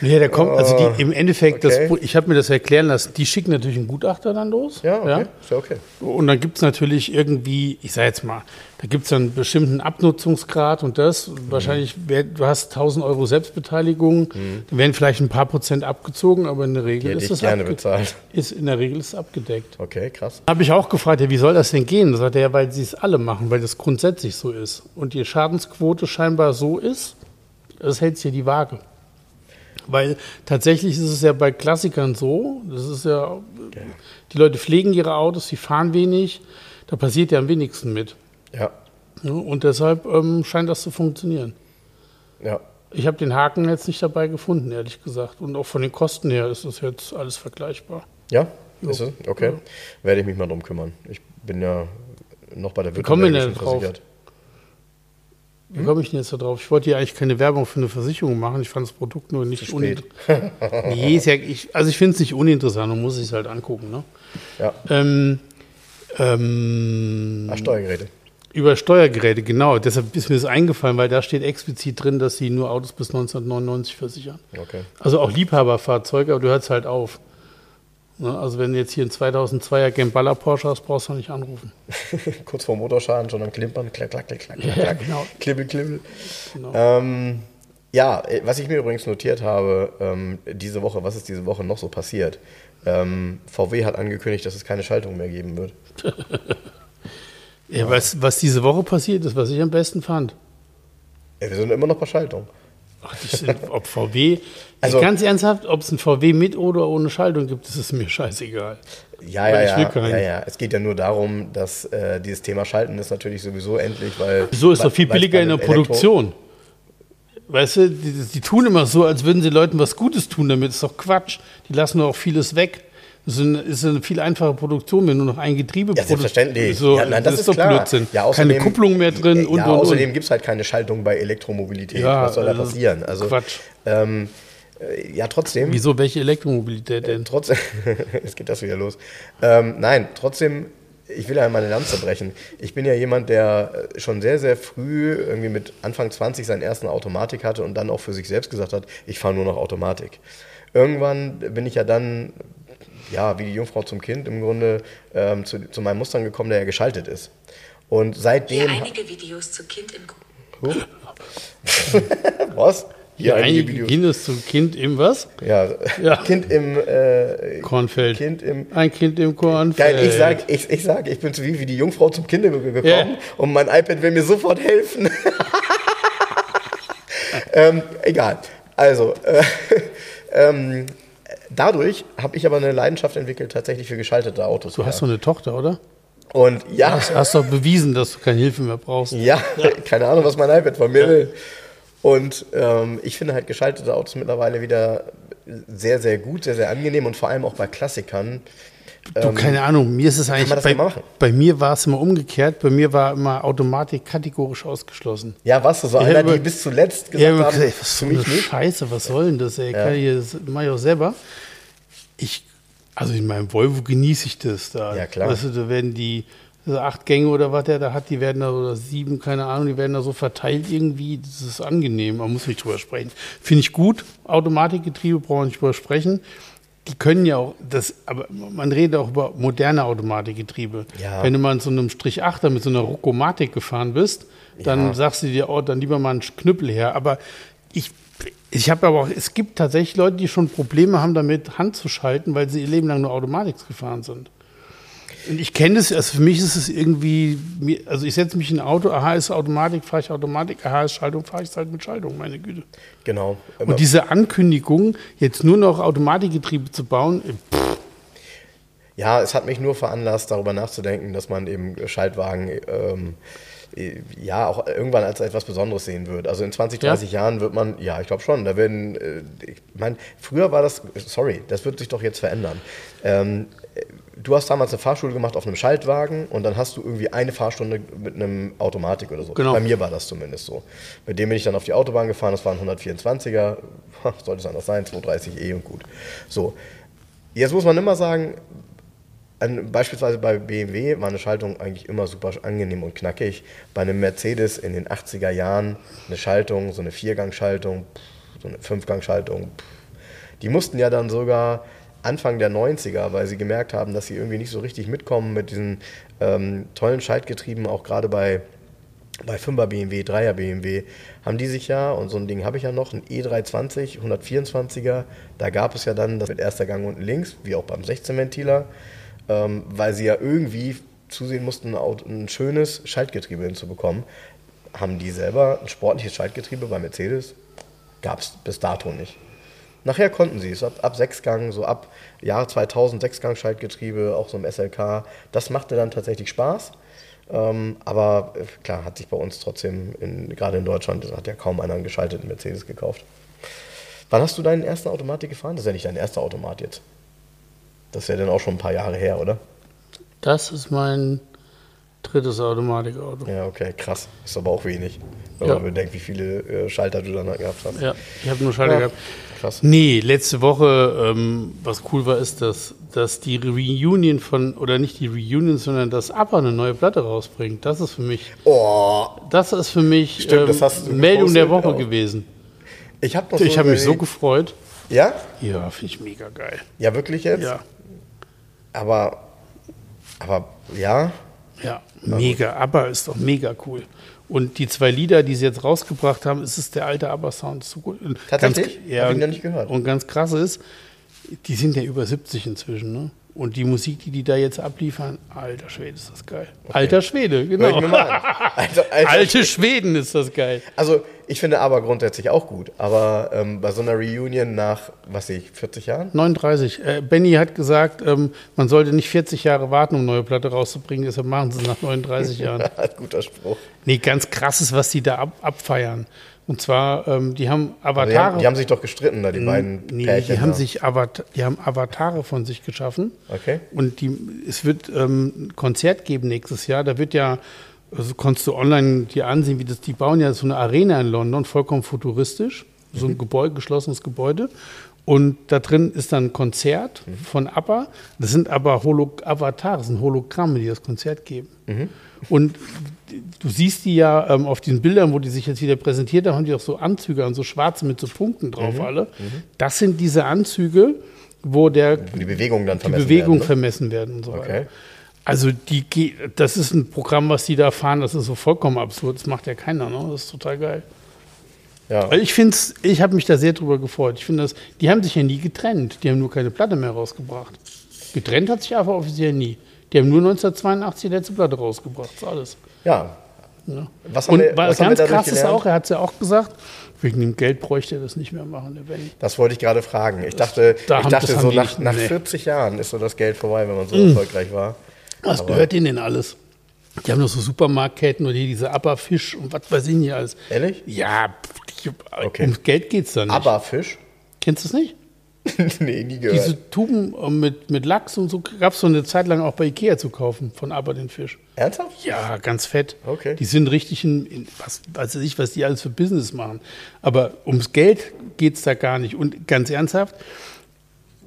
Ja, der kommt, also die, im Endeffekt, okay. das, ich habe mir das erklären lassen, die schicken natürlich einen Gutachter dann los. Ja, okay, ist ja okay. Und dann gibt es natürlich irgendwie, ich sage jetzt mal, da gibt es einen bestimmten Abnutzungsgrad und das. Wahrscheinlich, wär, du hast 1000 Euro Selbstbeteiligung, dann werden vielleicht ein paar Prozent abgezogen, aber in der Regel ist das gerne bezahlt. ist in der Regel ist es abgedeckt. Okay, krass. Habe ich auch gefragt, ja, wie soll das denn gehen? Da sagt er, ja, weil sie es alle machen, weil das grundsätzlich so ist. Und die Schadensquote scheinbar so ist, das hält sich ja die Waage. Weil tatsächlich ist es ja bei Klassikern so, das ist ja, die Leute pflegen ihre Autos, sie fahren wenig, da passiert ja am wenigsten mit. Ja, Ja, Und deshalb ähm, scheint das zu funktionieren. ja. Ich habe den Haken jetzt nicht dabei gefunden, ehrlich gesagt. Und auch von den Kosten her ist das jetzt alles vergleichbar. Ja? Jo. Ist es? Okay. Ja. Werde ich mich mal drum kümmern. Ich bin ja noch bei der Württembergischen versichert. Wie komme ich denn jetzt da drauf? Ich wollte hier eigentlich keine Werbung für eine Versicherung machen. Ich fand das Produkt nur nicht Zu spät. uninteressant. nee, ist ja, ich, also ich finde es nicht uninteressant, man muss sich halt angucken. Ne? Ja, Ähm, ähm, Ach, Steuergeräte. Über Steuergeräte, genau. Deshalb ist mir das eingefallen, weil da steht explizit drin, dass sie nur Autos bis 1999 versichern. Okay. Also auch Liebhaberfahrzeuge, aber du hörst halt auf. Ne? Also wenn du jetzt hier einen 2002er Gemballa Porsche hast, brauchst du nicht anrufen. Kurz vor Motorschaden schon am Klimpern. Klack, klack, klack, klack, klack. Ja, genau. Klibbel, klibbel. Genau. Ähm, ja, äh, was ich mir übrigens notiert habe, ähm, diese Woche, was ist diese Woche noch so passiert? Ähm, VW hat angekündigt, dass es keine Schaltung mehr geben wird. Ja, was, was diese Woche passiert ist, was ich am besten fand. Ja, wir sind immer noch bei Schaltung. Ach, ob VW, Also- ganz ernsthaft, ob es ein VW mit oder ohne Schaltung gibt, das ist mir scheißegal. Ja, ja, ja, ja, ja. Es geht ja nur darum, dass äh, dieses Thema Schalten ist natürlich sowieso endlich, weil. So ist doch viel billiger in der Elektro- Produktion. Weißt du, die, die tun immer so, als würden sie Leuten was Gutes tun damit. Das ist doch Quatsch. Die lassen doch auch vieles weg. Das ist eine, ist eine viel einfache Produktion, wenn nur noch ein Getriebe Ja, selbstverständlich. So, ja, nein, das, ist, doch klar. Blödsinn. Ja, Keine außerdem, Kupplung mehr drin und, ja, und, außerdem und. gibt es halt keine Schaltung bei Elektromobilität. Ja, Was soll da also, passieren? Also, Quatsch. Ähm, äh, ja, trotzdem. Wieso, welche Elektromobilität denn? Trotzdem, jetzt geht das wieder los. Ähm, nein, trotzdem, ich will ja meine Lanze brechen. Ich bin ja jemand, der äh, schon sehr, sehr früh, irgendwie mit Anfang 20 seinen ersten Automatik hatte und dann auch für sich selbst gesagt hat, ich fahre nur noch Automatik. Irgendwann bin ich ja dann, ja, wie die Jungfrau zum Kind im Grunde ähm, zu, zu meinem Mustang gekommen, der ja geschaltet ist. Und Hier seitdem. einige Videos zu Kind im Huh? Was? Hier einige einige Kindes zum Kind im was? Ja, Ja. Kind im äh, Kornfeld. Kind im Ein Kind im Kornfeld. Geil, ich sag, ich, ich sag, ich bin so wie, wie die Jungfrau zum Kinder ge- gekommen Ja. und mein iPad will mir sofort helfen. ähm, egal. Also, äh, ähm, dadurch habe ich aber eine Leidenschaft entwickelt tatsächlich für geschaltete Autos. Du hast doch eine Tochter, oder? und ja, Du hast doch bewiesen, dass du keine Hilfe mehr brauchst. ja, keine Ahnung, was mein iPad von mir will. Und ähm, ich finde halt geschaltete Autos mittlerweile wieder sehr, sehr gut, sehr, sehr angenehm und vor allem auch bei Klassikern. Du, keine Ahnung, mir ist es eigentlich, Ähm, man das bei, machen. bei mir war es immer umgekehrt, bei mir war immer Automatik kategorisch ausgeschlossen. Ja, du so einer, die bis zuletzt Ja, gesagt hab haben, gesagt, ey, was für mich nicht? Scheiße, was soll denn das, ey? Kann ich, das mache ich auch selber. Ich, also in meinem Volvo genieße ich das da. Ja, klar. Weißt du, da werden die diese acht Gänge oder was der da hat, die werden da oder sieben, keine Ahnung, die werden da so verteilt irgendwie. Das ist angenehm, man muss nicht drüber sprechen. Finde ich gut. Automatikgetriebe brauchen wir nicht drüber sprechen. Die können ja auch, das, aber man redet auch über moderne Automatikgetriebe. Ja. Wenn du mal in so einem Strich 8er mit so einer Rokomatik gefahren bist, dann Ja. sagst du dir, oh, dann lieber mal einen Knüppel her. Aber Ich, ich habe aber auch, es gibt tatsächlich Leute, die schon Probleme haben damit, Hand zu schalten, weil sie ihr Leben lang nur Automatik gefahren sind. Ich kenne es, also für mich ist es irgendwie, also ich setze mich in ein Auto, aha ist Automatik, fahre ich Automatik, aha ist Schaltung, fahre ich halt mit Schaltung, meine Güte. Genau. Immer- Und diese Ankündigung, jetzt nur noch Automatikgetriebe zu bauen, äh, pff, Ja, es hat mich nur veranlasst, darüber nachzudenken, dass man eben Schaltwagen ähm, äh, ja auch irgendwann als etwas Besonderes sehen wird. Also in 20, Ja? 30 Jahren wird man, ja, ich glaube schon, da werden, äh, ich meine, früher war das, sorry, das wird sich doch jetzt verändern. Ähm, äh, du hast damals eine Fahrschule gemacht auf einem Schaltwagen und dann hast du irgendwie eine Fahrstunde mit einem Automatik oder so. Genau. Bei mir war das zumindest so. Mit dem bin ich dann auf die Autobahn gefahren, das waren 124er, ha, sollte es anders sein, 230e und gut. So. Jetzt muss man immer sagen, an, beispielsweise bei BMW war eine Schaltung eigentlich immer super angenehm und knackig. Bei einem Mercedes in den 80er Jahren eine Schaltung, so eine Viergangschaltung, so eine Fünfgangschaltung, die mussten ja dann sogar Anfang der 90er, weil sie gemerkt haben, dass sie irgendwie nicht so richtig mitkommen mit diesen ähm, tollen Schaltgetrieben, auch gerade bei, bei 5er BMW, 3er BMW, haben die sich ja, und so ein Ding habe ich ja noch, ein E320, 124er, da gab es ja dann das mit erster Gang unten links, wie auch beim 16-Ventiler, ähm, weil sie ja irgendwie zusehen mussten, ein, schönes Schaltgetriebe hinzubekommen, haben die selber ein sportliches Schaltgetriebe bei Mercedes, gab es bis dato nicht. Nachher konnten sie es, ab, ab Sechsgang, so ab Jahre 2000, Sechsgang-Schaltgetriebe, auch so im SLK. Das machte dann tatsächlich Spaß. Ähm, aber äh, klar, hat sich bei uns trotzdem, in, gerade in Deutschland, hat ja kaum einer einen geschalteten Mercedes gekauft. Wann hast du deinen ersten Automatik gefahren? Das ist ja nicht dein erster Automat jetzt. Das ist ja dann auch schon ein paar Jahre her, oder? das ist mein drittes Automatikauto. Ja, okay, krass. Ist aber auch wenig. Wenn Ja. man bedenkt, wie viele äh, Schalter du dann gehabt hast. Ja, ich habe nur Schalter Ja, gehabt. krass. Nee, letzte Woche, ähm, was cool war, ist, dass, dass die Reunion von, oder nicht die Reunion, sondern dass ABBA eine neue Platte rausbringt. Das ist für mich, Oh, das ist für mich Stimmt, das hast du Meldung der Woche ja. gewesen. ich habe Ich habe mich so gefreut. Ja? Ja, finde ich mega geil. Ja, wirklich jetzt? Ja, Aber, aber ja, ja, mega. ABBA ist doch mega cool. Und die zwei Lieder, die sie jetzt rausgebracht haben, ist es der alte ABBA-Sound. ist So gut. Und Tatsächlich? Ganz, ja, Hab ich noch nicht gehört. Und ganz krass ist, die sind ja über 70 inzwischen, ne? Und die Musik, die die da jetzt abliefern, alter Schwede, ist das geil. Alter Schwede, genau. mal an. Also, also, Alte Schweden ist das geil. also ich finde aber grundsätzlich auch gut. Aber ähm, bei so einer Reunion nach, was weiß ich, 40 Jahren? 39. Äh, Benny hat gesagt, ähm, man sollte nicht 40 Jahre warten, um neue Platte rauszubringen, deshalb machen sie es nach 39 Jahren. Guter Spruch. Nee, ganz krass ist, was die da ab, abfeiern. Und zwar, ähm, die haben Avatare. die, haben, die haben sich doch gestritten, da die beiden nee, Pärchen. die haben da. sich Avat die haben Avatare von sich geschaffen. Okay. Und die, es wird ähm, ein Konzert geben nächstes Jahr. Da wird ja, also konntest du online dir ansehen, wie das, die bauen ja so eine Arena in London, vollkommen futuristisch. So Mhm. ein Gebäude, geschlossenes Gebäude. Und da drin ist dann ein Konzert Mhm. von ABBA. Das sind aber Holo Avatare, das sind Hologramme, die das Konzert geben. Mhm. Und du siehst die ja ähm, auf diesen Bildern, wo die sich jetzt wieder präsentiert haben, haben die auch so Anzüge an, so schwarze mit so Punkten drauf Mhm. alle. Das sind diese Anzüge, wo der Wo die Bewegung dann die vermessen Bewegung werden, ne? vermessen werden und so Okay. weiter. Also die, das ist ein Programm, was die da fahren, das ist so vollkommen absurd. Das macht ja keiner, ne? Das ist total geil. Ja. Also ich finde ich habe mich da sehr drüber gefreut. Ich finde das, die haben sich ja nie getrennt. Die haben nur keine Platte mehr rausgebracht. Getrennt hat sich aber offiziell nie. Die haben nur 1982 die letzte Platte rausgebracht. Das ist alles. Ja. Was haben Und wir, was was haben wir ganz krass ist auch, er hat es ja auch gesagt, wegen dem Geld bräuchte er das nicht mehr machen, der Benny. Das wollte ich gerade fragen. Ich dachte, da ich dachte so nach, nach nee. 40 Jahren ist so das Geld vorbei, wenn man so erfolgreich war. Was Aber- gehört denen denn alles? Die haben doch so Supermarktketten und hier diese Abba-Fisch und was weiß ich nicht alles. Ehrlich? Ja, pff, Okay. ums Geld geht's da nicht. Aber Fisch? Kennst du es nicht? nee, nie gehört. Diese Tuben äh, mit, mit Lachs und so gab es so eine Zeit lang auch bei Ikea zu kaufen, von Abba den Fisch. Ernsthaft? Ja, ganz fett. Okay. Die sind richtig in, in was weiß ich, was die alles für Business machen. Aber ums Geld geht's da gar nicht. Und ganz ernsthaft,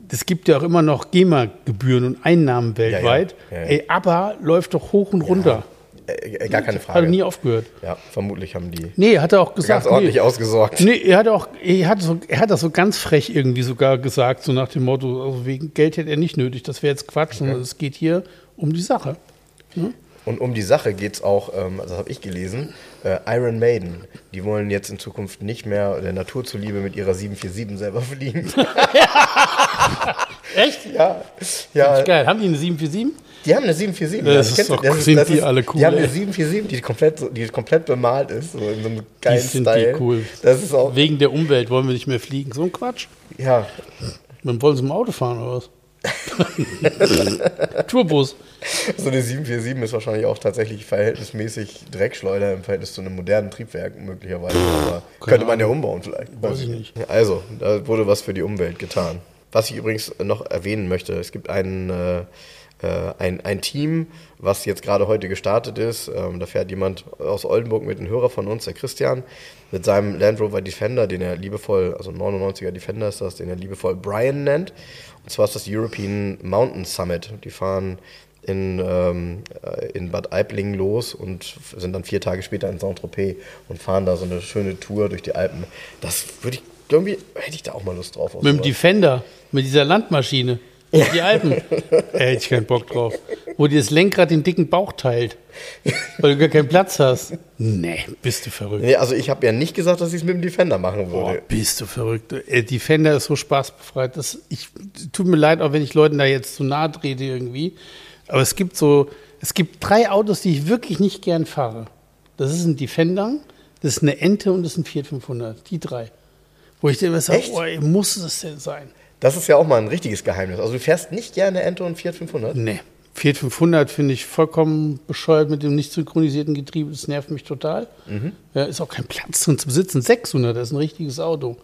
es gibt ja auch immer noch GEMA-Gebühren und Einnahmen weltweit. Ja, ja. Ey, Abba läuft doch hoch und runter. Äh, gar keine Hat Frage. nie aufgehört. ja, vermutlich haben die Nee, hat er auch gesagt. ganz ordentlich nee. ausgesorgt. Nee, er hat auch, er hat, so, er hat das so ganz frech irgendwie sogar gesagt, so nach dem Motto, also wegen Geld hätte er nicht nötig, das wäre jetzt Quatsch, sondern es geht hier um die Sache. Und um die Sache geht es auch, ähm, das habe ich gelesen, äh, Iron Maiden. Die wollen jetzt in Zukunft nicht mehr der Natur zuliebe mit ihrer 747 selber fliegen. Echt? ja, ja. Geil. Haben die eine 747? Die haben eine 747. Das ja, ist doch- sind die alle cool, Die haben eine ey. 747, die komplett, die komplett bemalt ist, so in so einem geilen sind Style. die cool. Das ist auch, Wegen der Umwelt wollen wir nicht mehr fliegen. So ein Quatsch. ja, Man wollen sie im Auto fahren oder was? Tourbus. so eine 747 ist wahrscheinlich auch tatsächlich verhältnismäßig Dreckschleuder im Verhältnis zu einem modernen Triebwerk möglicherweise. Aber könnte man ja umbauen vielleicht. Weiß ich nicht. Also, da wurde was für die Umwelt getan. Was ich übrigens noch erwähnen möchte, es gibt einen, äh, äh, ein, ein Team, was jetzt gerade heute gestartet ist. Ähm, da fährt jemand aus Oldenburg mit einem Hörer von uns, der Christian, mit seinem Land Rover Defender, den er liebevoll, also 99er Defender ist das, den er liebevoll Brian nennt. Und zwar ist das European Mountain Summit. Die fahren in, ähm, äh, in Bad Aiblingen los und sind dann vier Tage später in Saint-Tropez und fahren da so eine schöne Tour durch die Alpen. Das würde ich, irgendwie hätte ich da auch mal Lust drauf. auf Mit dem. Defender. Mit dieser Landmaschine. Die Alpen. Da hätte ich keinen Bock drauf. Wo dir das Lenkrad den dicken Bauch teilt. Weil du gar keinen Platz hast. Nee, bist du verrückt. Nee, also ich habe ja nicht gesagt, dass ich es mit dem Defender machen Boah, würde. bist du verrückt. Äh, Defender ist so spaßbefreit. Das, ich, tut mir leid, auch wenn ich Leuten da jetzt zu nahe trete irgendwie. Aber es gibt so, es gibt drei Autos, die ich wirklich nicht gern fahre. Das ist ein Defender, das ist eine Ente und das ist ein Fiat 500. Die drei. Wo ich dir immer sage, oh, ey, muss es denn sein? Das ist ja auch mal ein richtiges Geheimnis. Also du fährst nicht gerne Ente und Fiat 500? Nee. Fiat 500 finde ich vollkommen bescheuert mit dem nicht synchronisierten Getriebe. Das nervt mich total. Ja, ist auch kein Platz drin zu besitzen. 600 ist ein richtiges Auto.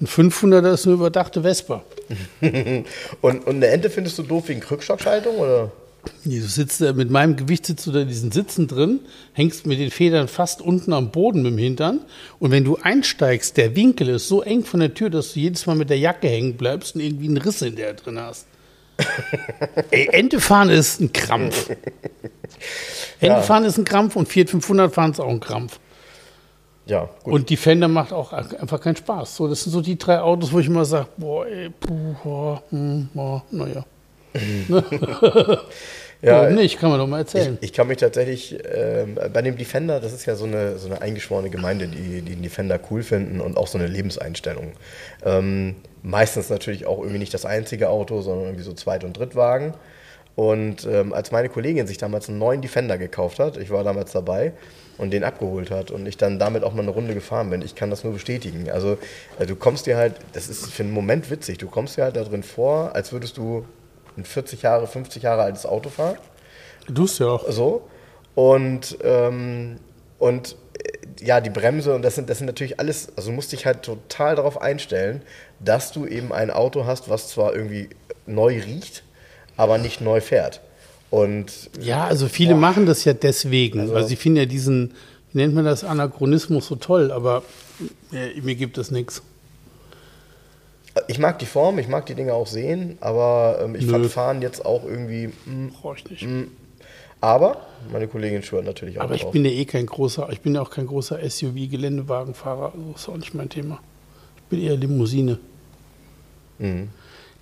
Ein 500 ist eine überdachte Vespa. Und, und eine Ente findest du doof wegen Rückstockschaltung oder? Du sitzt mit meinem Gewicht sitzt du da in diesen Sitzen drin, hängst mit den Federn fast unten am Boden mit dem Hintern. Und wenn du einsteigst, der Winkel ist so eng von der Tür, dass du jedes Mal mit der Jacke hängen bleibst und irgendwie einen Riss in der drin hast. Ey, Ente fahren ist ein Krampf. Ente fahren ist ein Krampf und Fiat 500 fahren ist auch ein Krampf. Ja, gut. Und Defender macht auch einfach keinen Spaß. So, das sind so die drei Autos, wo ich immer sage, boah, ey, puh, boah, hm, boah, naja. ja, Warum nicht, kann man doch mal ich, erzählen. ich kann mich tatsächlich ähm, bei dem Defender, das ist ja so eine, so eine eingeschworene Gemeinde, die, die den Defender cool finden und auch so eine Lebenseinstellung. Ähm, meistens natürlich auch irgendwie nicht das einzige Auto, sondern irgendwie so Zweit- und Drittwagen. Und ähm, als meine Kollegin sich damals einen neuen Defender gekauft hat, ich war damals dabei und den abgeholt hat und ich dann damit auch mal eine Runde gefahren bin, ich kann das nur bestätigen. Also äh, du kommst dir halt, das ist für einen Moment witzig, du kommst dir halt da drin vor, als würdest du ein 40 Jahre, 50 Jahre altes Auto fahren. Du es ja auch. So. Und, ähm, und äh, ja, die Bremse und das sind, das sind natürlich alles, also du musst dich halt total darauf einstellen, dass du eben ein Auto hast, was zwar irgendwie neu riecht, aber nicht neu fährt. Und Ja, also viele machen das ja deswegen. Also, sie finden ja diesen, wie nennt man das, Anachronismus so toll, aber äh, mir gibt es nichts. Ich mag die Form, ich mag die Dinge auch sehen, aber ähm, ich Nö. fand Fahren jetzt auch irgendwie. Mh, Brauche ich nicht. aber meine Kollegin schwört natürlich auch Aber ich drauf. bin ja eh kein großer, ich bin ja auch kein großer SUV-Geländewagenfahrer, also ist auch nicht mein Thema. Ich bin eher Limousine. Mhm.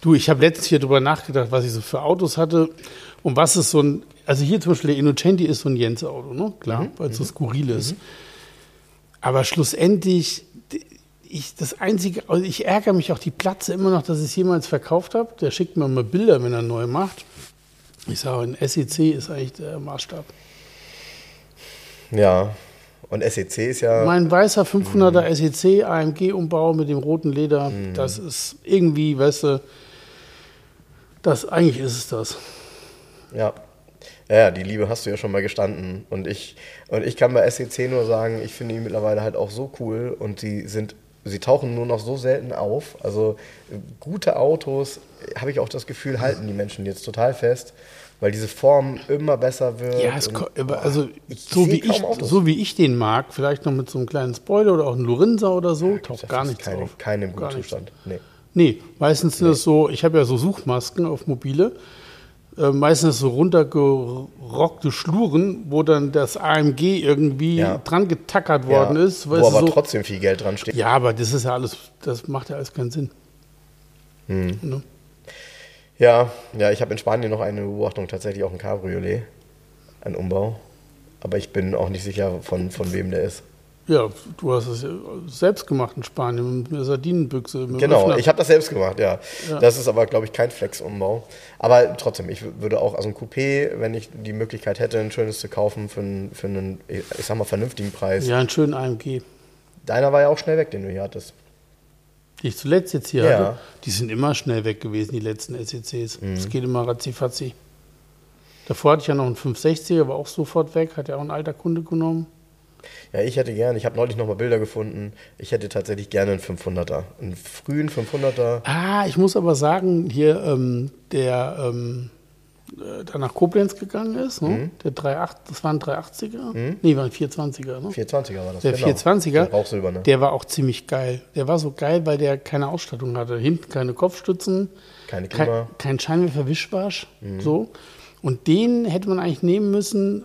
Du, ich habe letztens hier drüber nachgedacht, was ich so für Autos hatte und was ist so ein, also hier zum Beispiel der Innocenti ist so ein Jens-Auto, ne? Klar, Mhm. weil es so skurril ist. Aber schlussendlich, ich, das Einzige, also ich ärgere mich auch die Platze immer noch, dass ich es jemals verkauft habe. Der schickt mir mal Bilder, wenn er neu macht. Ich sage, ein SEC ist eigentlich der Maßstab. Ja. Und SEC ist ja. Mein weißer 500er SEC AMG-Umbau mit dem roten Leder, das ist irgendwie, weißt du, das, eigentlich ist es das. Ja. Ja, die Liebe hast du ja schon mal gestanden. Und ich, und ich kann bei SEC nur sagen, ich finde ihn mittlerweile halt auch so cool und sie sind, sie tauchen nur noch so selten auf. Also gute Autos, habe ich auch das Gefühl, halten die Menschen jetzt total fest, weil diese Form immer besser wird. Ja, es, und, boah, also so wie, ich, Autos. so wie ich den mag, vielleicht noch mit so einem kleinen Spoiler oder auch ein Lorenza oder so, taucht Das gar ist nichts keine, auf. Keine im guten. Zustand. Nee. Nee, meistens sind es so, ich habe ja so Suchmasken auf mobile, äh, meistens so runtergerockte Schluren, wo dann das AMG irgendwie Ja. dran getackert worden ja, ist. Wo aber so, trotzdem viel Geld dran steht. Ja, aber das ist ja alles, das macht ja alles keinen Sinn. Hm. Ne? Ja, ja, ich habe in Spanien noch eine Beobachtung, tatsächlich auch ein Cabriolet. ein Umbau. Aber ich bin auch nicht sicher, von, von wem der ist. Ja, du hast es selbst gemacht in Spanien mit einer Sardinenbüchse. Genau, Öffner. ich habe das selbst gemacht, ja. Ja. Das ist aber, glaube ich, kein Flex-Umbau. Aber trotzdem, ich würde auch, also ein Coupé, wenn ich die Möglichkeit hätte, ein schönes zu kaufen für einen, für einen ich sag mal, vernünftigen Preis. Ja, einen schönen AMG. Deiner war ja auch schnell weg, den du hier hattest. Die ich zuletzt jetzt hier Ja. hatte, die sind immer schnell weg gewesen, die letzten SECs. Mhm. Es geht immer ratzi Davor hatte ich ja noch einen 560er, war auch sofort weg, hat ja auch ein alter Kunde genommen. Ja, ich hätte gern, ich habe neulich nochmal Bilder gefunden, ich hätte tatsächlich gerne einen 500er. Einen frühen 500er. Ah, ich muss aber sagen, hier ähm, der ähm, äh, da nach Koblenz gegangen ist, Mhm. ne? der 38, das war ein 380er? Nee, war ein 420er. Ne? 420er war das, Der genau. 420er, Der Rauchsilberne. der war auch ziemlich geil. Der war so geil, weil der keine Ausstattung hatte. Hinten keine Kopfstützen, Keine kein, Klima. kein Scheinwerfer-Wischwasch. Mhm. So. Und den hätte man eigentlich nehmen müssen.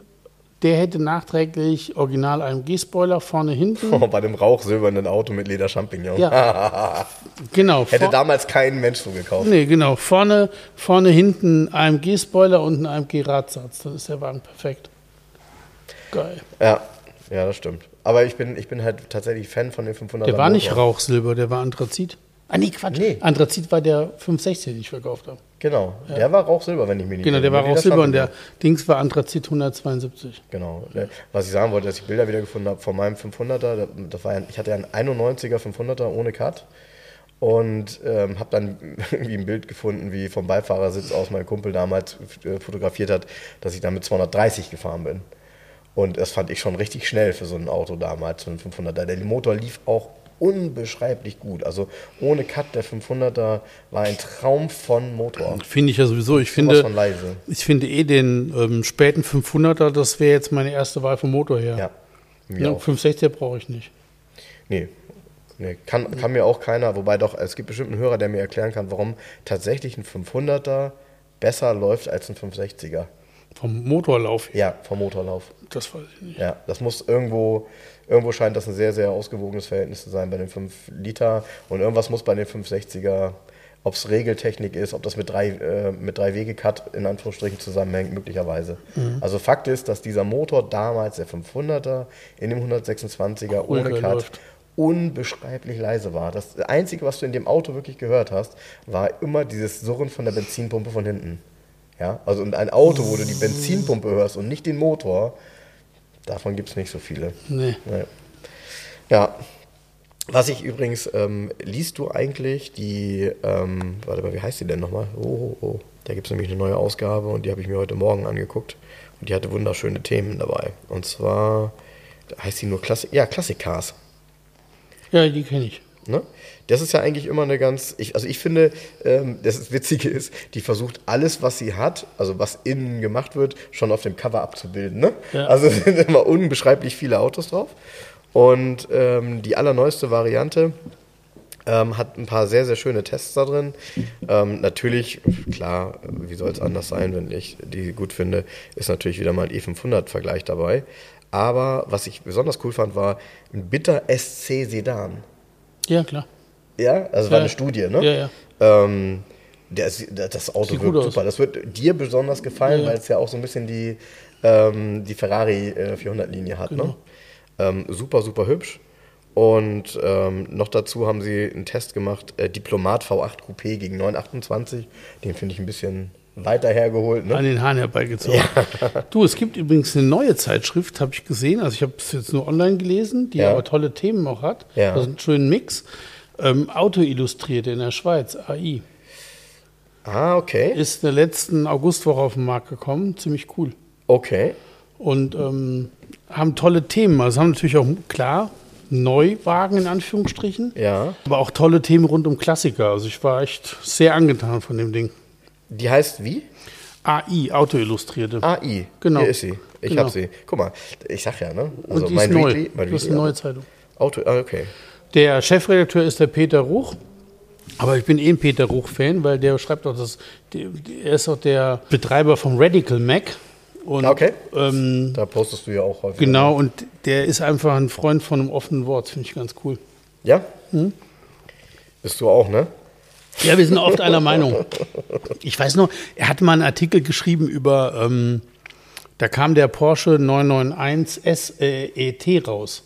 Der hätte nachträglich original AMG-Spoiler vorne, hinten. Oh, bei dem rauchsilbernen Auto mit Lederchampignon. Ja. Genau. Hätte damals kein Mensch so gekauft. Nee, genau. Vorne, vorne hinten AMG-Spoiler und ein AMG-Radsatz. Dann ist der Wagen perfekt. Geil. Ja, ja, das stimmt. Aber ich bin, ich bin halt tatsächlich Fan von den 500er. Der war nicht. Rauchsilber, der war Anthrazit. Ah, nee, Quatsch. Nee. Anthrazit war der 560, den ich verkauft habe. Genau, der war Rauchsilber, wenn ich mich nicht Genau, der war Rauchsilber und der. Dings war Anthrazit 172. Genau. Was ich sagen wollte, dass ich Bilder wieder gefunden habe von meinem 500er. Das war ein, ich hatte ja einen 91er 500er ohne Cut. Und ähm, habe dann irgendwie ein Bild gefunden, wie vom Beifahrersitz aus mein Kumpel damals äh, fotografiert hat, dass ich damit 230 gefahren bin. Und das fand ich schon richtig schnell für so ein Auto damals, so ein 500er. Der Motor lief auch unbeschreiblich gut. Also ohne Cut, der 500er war ein Traum von Motor. Finde ich ja sowieso. Ich finde, ich finde eh den ähm, späten 500er, das wäre jetzt meine erste Wahl vom Motor her. Ja, Ja, auch. 560er brauche ich nicht. Nee. Nee, kann, kann mir auch keiner, wobei doch, es gibt bestimmt einen Hörer, der mir erklären kann, warum tatsächlich ein 500er besser läuft als ein 560er. Vom Motorlauf. Ja, vom Motorlauf. Das weiß ich nicht. Ja, das muss irgendwo, irgendwo scheint das ein sehr, sehr ausgewogenes Verhältnis zu sein bei den 5 Liter und irgendwas muss bei den 560er, ob es Regeltechnik ist, ob das mit drei, äh, mit drei Wege-Cut in Anführungsstrichen zusammenhängt, möglicherweise. Also Fakt ist, dass dieser Motor damals, der 500er, in dem 126er ohne Cut, läuft. unbeschreiblich leise war. Das Einzige, was du in dem Auto wirklich gehört hast, war immer dieses Surren von der Benzinpumpe von hinten. Ja, also und ein Auto, wo du die Benzinpumpe hörst und nicht den Motor, davon gibt es nicht so viele. Nee. Nee. Ja. Was ich übrigens, ähm, liest du eigentlich die, ähm, warte mal, wie heißt die denn nochmal? Oh, oh, oh. Da gibt es nämlich eine neue Ausgabe und die habe ich mir heute Morgen angeguckt. Und die hatte wunderschöne Themen dabei. Und zwar heißt die nur Klassik, ja, Klassik-Cars. Ja, die kenne ich. Ne? Das ist ja eigentlich immer eine ganz, ich, also ich finde, ähm, das Witzige ist, die versucht alles, was sie hat, also was innen gemacht wird, schon auf dem Cover abzubilden. Ne? Ja. Also es sind immer unbeschreiblich viele Autos drauf. Und ähm, die allerneueste Variante ähm, hat ein paar sehr, sehr schöne Tests da drin. Ähm, natürlich, klar, wie soll es anders sein, wenn ich die gut finde, ist natürlich wieder mal ein E500-Vergleich dabei. Aber was ich besonders cool fand, war ein Bitter SC Sedan. Ja, klar. Ja, also Ja. war eine Studie, ne? Ja, ja. Ähm, ist- das Auto Sieht wirkt gut aus. super. Das wird dir besonders gefallen, Ja, weil es ja auch so ein bisschen die, ähm, die Ferrari äh, 400-Linie hat. Ne? Genau. Ähm, super, super hübsch. Und ähm, noch dazu haben sie einen Test gemacht, äh, Diplomat V8 Coupé gegen 928. Den finde ich ein bisschen weiter hergeholt. Ne? An den Haaren herbeigezogen. Du, es gibt übrigens eine neue Zeitschrift, habe ich gesehen. Also ich habe es jetzt nur online gelesen, die Ja. aber tolle Themen auch hat. Ja. Also einen schönen Mix. Ähm, Auto illustriert in der Schweiz, AI. Ah, okay. Ist in der letzten Augustwoche auf den Markt gekommen. Ziemlich cool. Okay. Und ähm, haben tolle Themen. Also haben natürlich auch, klar, Neuwagen in Anführungsstrichen. Ja. Aber auch tolle Themen rund um Klassiker. Also ich war echt sehr angetan von dem Ding. Die heißt wie? AI, Auto illustrierte. AI. Genau. Hier ist sie. Ich Genau. habe sie. Guck mal, ich sag ja, ne? Also Und die ist neu. Weekly, mein das ist eine neue Zeitung. Auto, ah, okay. Der Chefredakteur ist der Peter Ruch. Aber ich bin eh ein Peter Ruch-Fan, weil der schreibt auch das. Er ist auch der Betreiber vom Radical Mac. Und, Okay. Ähm, Da postest du ja auch häufig. genau, und der ist einfach ein Freund von einem offenen Wort. Finde ich ganz cool. Ja? Hm? Bist du auch, ne? Ja, wir sind oft einer Meinung. Ich weiß noch, er hat mal einen Artikel geschrieben über ähm, Da kam der Porsche 991 SET äh, raus.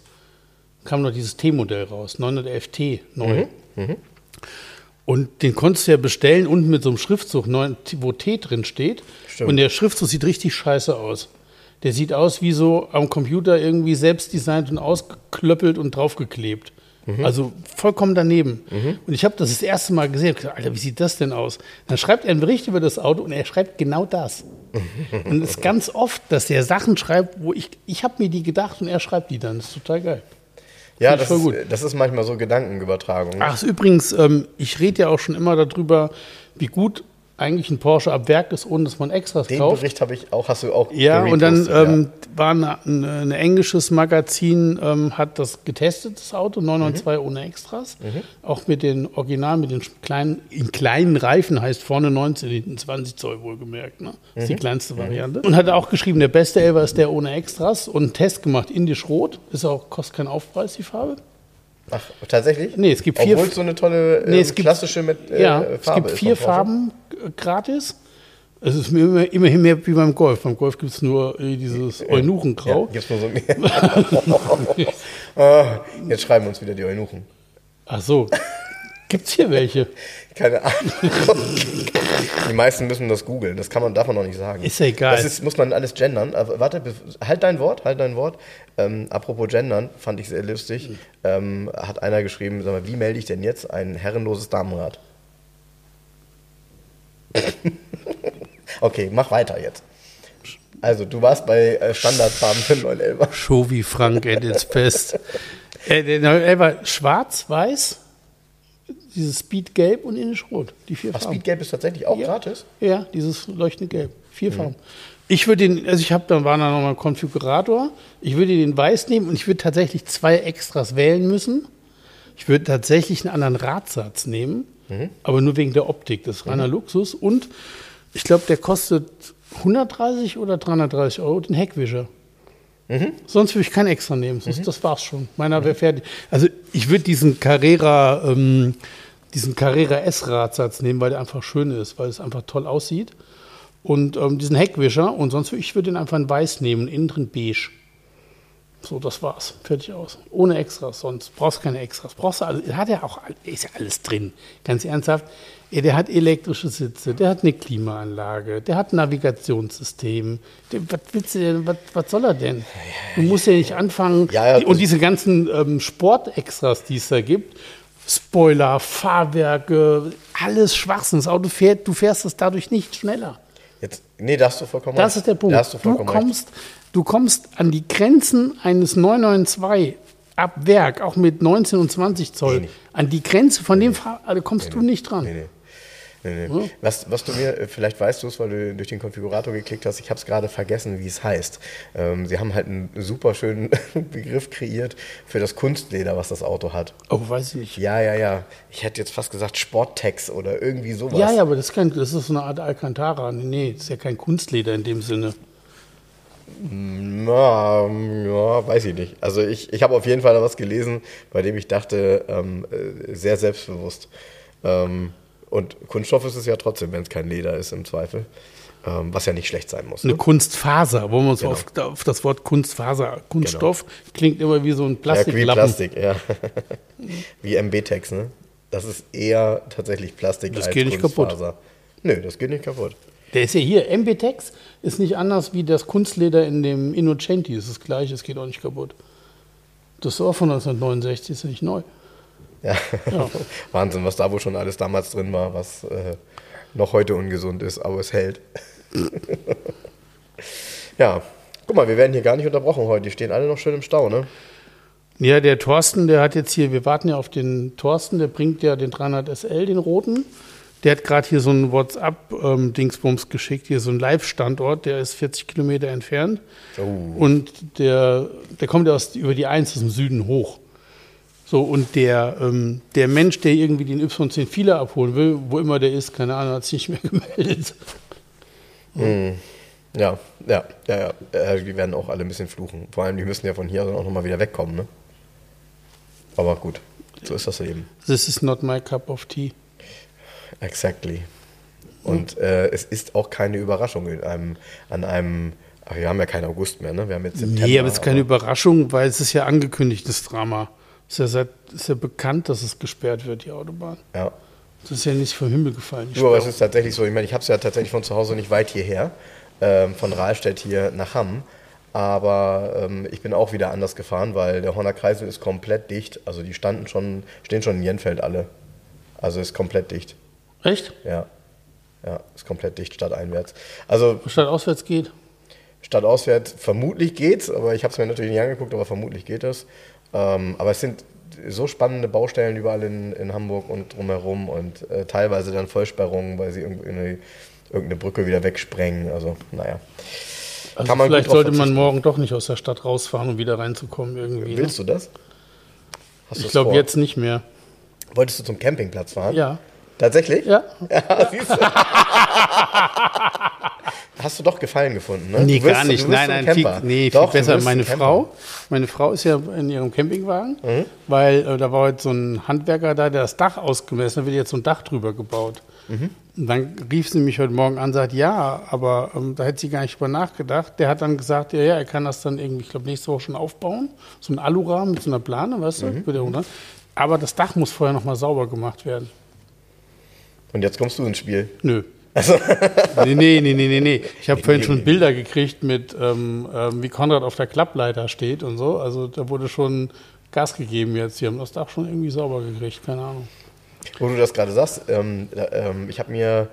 Kam noch dieses T-Modell raus, 911 T neu. Und den konntest du ja bestellen unten mit so einem Schriftzug, wo T drin steht. Stimmt. Und der Schriftzug sieht richtig scheiße aus. Der sieht aus wie so am Computer irgendwie selbst designt und ausgeklöppelt und draufgeklebt. Also vollkommen daneben. Und ich habe das das erste Mal gesehen. Ich gesagt, Alter, wie sieht das denn aus? Dann schreibt er einen Bericht über das Auto und er schreibt genau das. und es ist ganz oft, dass er Sachen schreibt, wo ich, ich habe mir die gedacht und er schreibt die dann. Das ist total geil. Ja, das voll ist, gut. das ist manchmal so Gedankenübertragung. Ach, ist übrigens, ähm, ich rede ja auch schon immer darüber, wie gut eigentlich ein Porsche ab Werk ist, ohne dass man Extras Den kauft. Bericht habe ich auch, hast du auch Ja, und dann ähm, war eine, ein ein englisches Magazin, ähm, hat das getestet, das Auto, 992 Mhm. ohne Extras. Auch mit den Original, mit den kleinen, in kleinen Reifen, heißt vorne 19, hinten 20 Zoll wohlgemerkt. Ne? Das ist Mhm. die kleinste Variante. Und hat auch geschrieben, der beste Elfer ist der ohne Extras und einen Test gemacht, indisch rot. Ist auch, kostet keinen Aufpreis, die Farbe. Ach, tatsächlich? Nee, es gibt vier- Obwohl es so eine tolle Nee, ähm, es gibt- klassische mit äh, ja, Farbe es gibt vier. Farben äh, gratis. Es ist mir immer, immerhin mehr wie beim Golf. Beim Golf gibt es nur äh, dieses Eunuchengrau. Ja, gibt's nur so Ah, Jetzt schreiben uns wieder die Eunuchen. Ach so. Gibt es hier welche? Keine Ahnung. die meisten müssen das googeln. Das kann man, darf man noch nicht sagen. Ist ja egal. Das ist, muss man alles gendern. Aber warte, halt dein Wort, halt dein Wort. Ähm, apropos gendern, fand ich sehr lustig. Ähm, hat einer geschrieben, sag mal, wie melde ich denn jetzt ein herrenloses Damenrad? okay, mach weiter jetzt. Also, du warst bei äh, Standardfarben für 911. Show wie Frank at its best. Äh, der 911 schwarz, weiß, dieses Speedgelb und indisch rot. Die vier Ach, Farben. Speedgelb ist tatsächlich auch Ja. gratis? Ja, dieses leuchtende Gelb. Vier Farben. Ich würde den, also ich habe dann war da nochmal ein Konfigurator. Ich würde den weiß nehmen und ich würde tatsächlich zwei Extras wählen müssen. Ich würde tatsächlich einen anderen Radsatz nehmen, aber nur wegen der Optik. Das ist reiner Luxus. Und ich glaube, der kostet 130 oder 330 Euro, den Heckwischer. Sonst würde ich keinen extra nehmen. Sonst, Das war's schon. Meiner wäre fertig. Also ich würde diesen Carrera, ähm, diesen Carrera S-Radsatz nehmen, weil der einfach schön ist, weil es einfach toll aussieht. Und ähm, diesen Heckwischer und sonst würde ich würde den einfach in weiß nehmen, innen drin beige. So, das war's. Fertig aus. Ohne Extras, sonst brauchst du keine Extras. Brauchst du alles, hat ja auch, ist ja alles drin. Ganz ernsthaft. Der hat elektrische Sitze, der hat eine Klimaanlage, der hat ein Navigationssystem. Der, was willst du denn, was, was soll er denn? Du musst ja nicht anfangen. Ja, ja, und diese ganzen ähm, Sportextras, die es da gibt, Spoiler, Fahrwerke, alles Schwachsinn. Das Auto fährt, du fährst es dadurch nicht schneller. Jetzt, nee, da hast du vollkommen Das recht. ist der Punkt. Da hast du Du vollkommen recht. kommst, du kommst an die Grenzen eines 992 ab Werk, auch mit 19 und 20 Zoll. Nee, nee. An die Grenze von dem Fahr also kommst du nicht dran. Nee, nee. Nee. Was, was du mir, äh, vielleicht weißt du es, weil du durch den Konfigurator geklickt hast, ich habe es gerade vergessen, wie es heißt. Ähm, sie haben halt einen super schönen Begriff kreiert für das Kunstleder, was das Auto hat. Oh, weiß ich nicht. Ja, ja, ja. Ich hätte jetzt fast gesagt Sporttex oder irgendwie sowas. Ja, ja, aber das ist, kein, das ist eine Art Alcantara. Nee, Nee, das ist ja kein Kunstleder in dem Sinne. Na, ja, weiß ich nicht. Also ich, ich habe auf jeden Fall da was gelesen, bei dem ich dachte, ähm, äh, sehr selbstbewusst. Ähm, und Kunststoff ist es ja trotzdem, wenn es kein Leder ist im Zweifel. Ähm, was ja nicht schlecht sein muss. Eine Ne? Kunstfaser, wo man uns Genau. auf, auf das Wort Kunstfaser, Kunststoff, klingt immer wie so ein Ja, wie. Plastik, ja. wie MB-Tex, ne? Das ist eher tatsächlich Plastik Das als geht nicht kaputt. Kunstfaser. Nö, das geht nicht kaputt. Der ist ja hier, MBTEX ist nicht anders wie das Kunstleder in dem Innocenti. Es ist das gleiche, es geht auch nicht kaputt. Das ist auch von 1969, ist ja nicht neu. Ja. Ja. Wahnsinn, was da wohl schon alles damals drin war, was äh, noch heute ungesund ist, aber es hält. ja, guck mal, wir werden hier gar nicht unterbrochen heute. Die stehen alle noch schön im Stau, ne? Ja, der Thorsten, der hat jetzt hier, wir warten ja auf den Thorsten, der bringt ja den 300 SL, den roten. Der hat gerade hier so einen WhatsApp-Dingsbums geschickt, hier so einen Live-Standort, der ist 40 Kilometer entfernt. Oh. Und der, der kommt ja aus, über die 1 aus dem Süden hoch. So, und der, ähm, der Mensch, der irgendwie den Y10 Fila abholen will, wo immer der ist, keine Ahnung, hat sich nicht mehr gemeldet. Ja, ja, ja, ja. Äh, die werden auch alle ein bisschen fluchen. Vor allem, die müssen ja von hier dann auch nochmal wieder wegkommen, ne? Aber gut, so ist das eben. This is not my cup of tea. Exactly. Und äh, es ist auch keine Überraschung in einem, an einem Ach, wir haben ja keinen August mehr, ne? Wir haben jetzt September. Nee, aber es ist keine Überraschung, weil es ist ja angekündigt, das Drama. Ist ja, seit, ist ja bekannt, dass es gesperrt wird, die Autobahn. Ja. Das ist ja nicht vom Himmel gefallen. Du, aber es ist tatsächlich so, ich meine, ich habe es ja tatsächlich von zu Hause nicht weit hierher, ähm, von Rahlstedt hier nach Hamm. Aber ähm, ich bin auch wieder anders gefahren, weil der Horner Kreisel ist komplett dicht. Also die standen schon, stehen schon in Jenfeld alle. Also ist komplett dicht. Echt? Ja. Ja, ist komplett dicht, stadteinwärts. Also Statt auswärts geht? stadtauswärts vermutlich geht's, aber ich habe es mir natürlich nicht angeguckt, aber vermutlich geht es. Ähm, aber es sind so spannende Baustellen überall in, in Hamburg und drumherum und äh, teilweise dann Vollsperrungen, weil sie irgendeine, irgendeine Brücke wieder wegsprengen. Also, naja. Also Kann man vielleicht sollte man morgen doch nicht aus der Stadt rausfahren, um wieder reinzukommen irgendwie. Ne? Willst du das? Hast Ich glaube jetzt nicht mehr. Wolltest du zum Campingplatz fahren? Ja. Tatsächlich? Ja. Ja, siehst du. Hast du doch Gefallen gefunden, ne? Nee, Du gar du nicht. wirst Nein, so ein nein, viel, nee, Doch, viel du besser. Meine. Frau, meine Frau ist ja in ihrem Campingwagen, Mhm. weil äh, da war heute so ein Handwerker da, der das Dach ausgemessen hat, da wird jetzt so ein Dach drüber gebaut. Mhm. Und dann rief sie mich heute Morgen an und sagt, ja, aber ähm, da hätte sie gar nicht drüber nachgedacht. Der hat dann gesagt, ja, ja, er kann das dann irgendwie, ich glaube, nächste Woche schon aufbauen. So ein Alurahmen mit so einer Plane, weißt du? Mhm. Runter. Aber das Dach muss vorher nochmal sauber gemacht werden. Und jetzt kommst du ins Spiel. Nö. Nee, nee, nee, nee, nee, nee. Ich habe vorhin schon Bilder gekriegt mit, ähm, ähm, wie Konrad auf der Klappleiter steht und so. Also da wurde schon Gas gegeben jetzt. Die haben das Dach schon irgendwie sauber gekriegt, keine Ahnung. Wo du das gerade sagst, ähm, ähm, ich habe mir,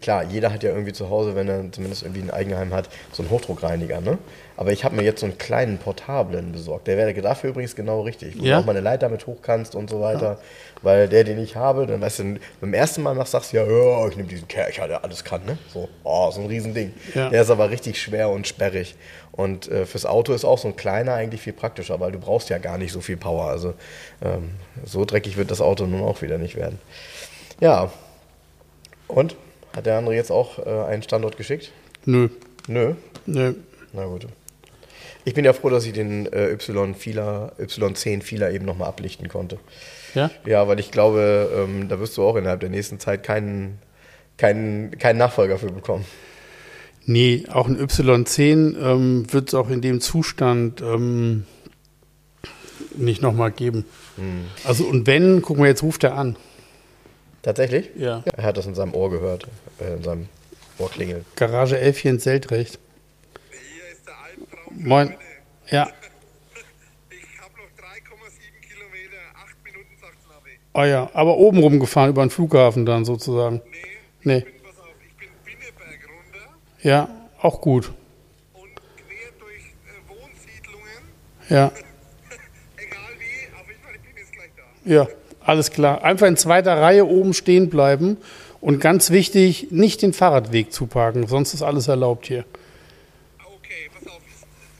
klar, jeder hat ja irgendwie zu Hause, wenn er zumindest irgendwie ein Eigenheim hat, so einen Hochdruckreiniger, ne? Aber ich habe mir jetzt so einen kleinen portablen besorgt. Der wäre dafür übrigens genau richtig, wo Ja? du auch mal eine Leiter mit hoch kannst und so weiter. Weil der, den ich habe, dann weißt du, beim ersten Mal machst sagst du ja, ja, ich nehme diesen Kercher, der alles kann, ne? So, oh, so ein Riesending. Ja. Der ist aber richtig schwer und sperrig. Und äh, fürs Auto ist auch so ein kleiner eigentlich viel praktischer, weil du brauchst ja gar nicht so viel Power. Also ähm, so dreckig wird das Auto nun auch wieder nicht werden. Ja. Und? Hat der andere jetzt auch äh, einen Standort geschickt? Nö, Nö. nö. Na gut. Ich bin ja froh, dass ich den äh, Y-Fila, Y10 Fila eben nochmal ablichten konnte. Ja? Ja, weil ich glaube, ähm, da wirst du auch innerhalb der nächsten Zeit keinen, keinen, keinen Nachfolger für bekommen. Nee, auch ein Y10 ähm, wird es auch in dem Zustand ähm, nicht nochmal geben. Also und wenn, guck mal, jetzt ruft er an. Tatsächlich? Ja. Er hat das in seinem Ohr gehört, äh, in seinem Ohr klingeln. Garage 11 hier in Seltrecht. Hier ist der Albtraum. Moin. Ja. Ich habe noch 3,7 Kilometer, 8 Minuten sagt's Navi. Oh ja, aber oben rumgefahren über den Flughafen dann sozusagen. Nee, Nee. ich bin, pass auf, ich bin Binneberg runter Ja, auch gut. und quer durch äh, Wohnsiedlungen. Ja, Egal wie, auf jeden Fall, ich bin jetzt gleich da. ja, alles klar. Einfach in zweiter Reihe oben stehen bleiben und ganz wichtig, nicht den Fahrradweg zuparken, sonst ist alles erlaubt hier. Okay, pass auf.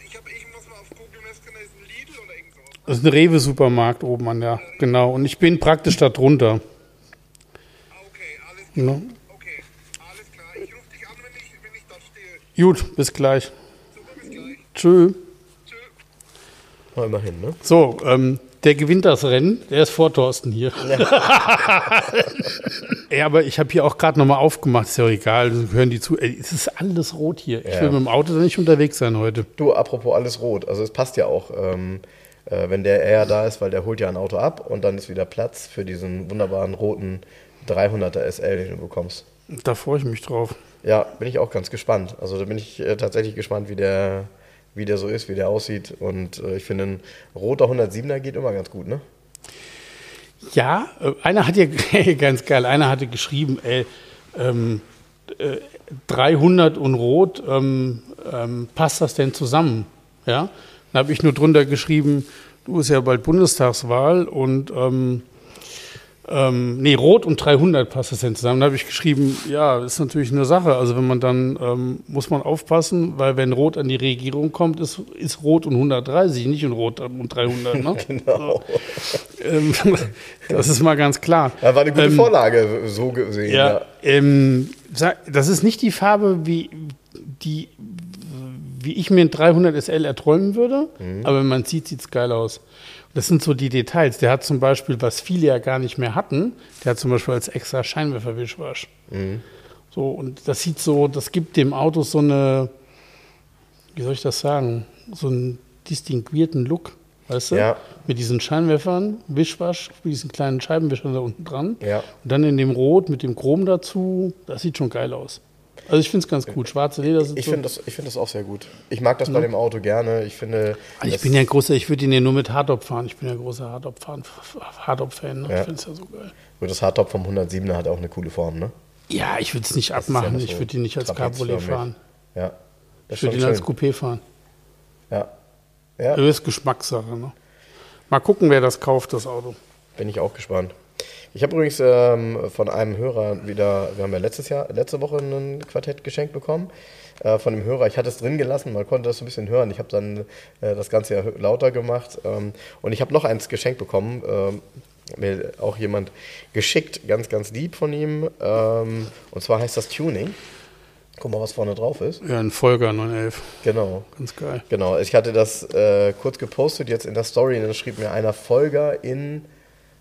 Ich, hab, ich muss mal auf Google Maps ist ein Lidl oder irgend sowas. Das ist ein Rewe-Supermarkt oben an der, genau. Und ich bin praktisch da drunter. Okay, alles, Ja. okay, alles klar. Ich rufe dich an, wenn ich, wenn ich dort stehe. Gut, bis gleich. Super, bis gleich. Tschö. Tschö. Na, immerhin, ne? So, ähm, der gewinnt das Rennen. Der ist vor Thorsten hier. Ja, aber ich habe hier auch gerade nochmal aufgemacht. Ist ja auch egal, hören die zu. Ey, es ist alles rot hier. Ich Ja. will mit dem Auto da nicht unterwegs sein heute. Du, apropos alles rot, also es passt ja auch, ähm, äh, wenn der eher da ist, weil der holt ja ein Auto ab und dann ist wieder Platz für diesen wunderbaren roten 300er SL, den du bekommst. Da freue ich mich drauf. Ja, bin ich auch ganz gespannt. Also da bin ich äh, tatsächlich gespannt, wie der, wie der so ist, wie der aussieht. Und äh, ich finde, ein roter 107er geht immer ganz gut, ne? Ja, äh, einer hat ja, ganz geil, einer hatte geschrieben, ey, ähm, äh, 300 und Rot, ähm, ähm, passt das denn zusammen? Ja, dann habe ich nur drunter geschrieben, du ist ja bald Bundestagswahl und ähm, nee, Rot und 300 passt das denn zusammen. Da habe ich geschrieben, ja, ist natürlich eine Sache. Also wenn man dann, ähm, muss man aufpassen, weil wenn Rot an die Regierung kommt, ist, ist Rot und 130, nicht und Rot und 300. Ne? Genau. Ähm, das ist mal ganz klar. Ja, war eine gute Ähm, Vorlage, so gesehen. Ja, Ja. ähm, das ist nicht die Farbe, wie, die, wie ich mir ein 300 SL erträumen würde, Mhm. aber wenn man sieht, sieht es geil aus. Das sind so die Details. Der hat zum Beispiel, was viele ja gar nicht mehr hatten, der hat zum Beispiel als extra Scheinwerferwischwasch. Mhm. So, und das sieht so, das gibt dem Auto so eine, wie soll ich das sagen, so einen distinguierten Look, weißt du? Ja. Mit diesen Scheinwerfern, Wischwasch, mit diesen kleinen Scheibenwischern da unten dran. Ja. Und dann in dem Rot mit dem Chrom dazu, das sieht schon geil aus. Also ich finde es ganz gut. Schwarze Leder sind Ich so. finde das, ich find das auch sehr gut. Ich mag das bei dem Auto gerne. Ich finde. Also ich bin ja ein großer, ich würde ihn ja nur mit Hardtop fahren. Ich bin ja ein großer Hardtop-Fan. Hardtop-Fan. Ne? Ja. Ich finde es ja so geil. Gut, das Hardtop vom 107er hat auch eine coole Form, ne? Ja, ich würde es nicht ist ja abmachen. noch ich so würde ihn nicht als Cabriolet fahren. Ja. Ich würde ihn als. Coupé fahren. Ja. Ja, Das ist Geschmackssache. Ne? Mal gucken, wer das kauft, das Auto. bin ich auch gespannt. Ich habe übrigens ähm, von einem Hörer wieder, wir haben ja letztes Jahr, letzte Woche ein Quartett geschenkt bekommen. Äh, von dem Hörer, ich hatte es drin gelassen, man konnte das so ein bisschen hören. Ich habe dann äh, das Ganze ja lauter gemacht. Ähm, und ich habe noch eins geschenkt bekommen. Ähm, mir auch jemand geschickt, ganz, ganz lieb von ihm. Ähm, und zwar heißt das Tuning. Guck mal, was vorne drauf ist. Ja, ein Folger 911. Genau. Ganz geil. Genau, ich hatte das äh, kurz gepostet jetzt in der Story und dann schrieb mir einer Folger in,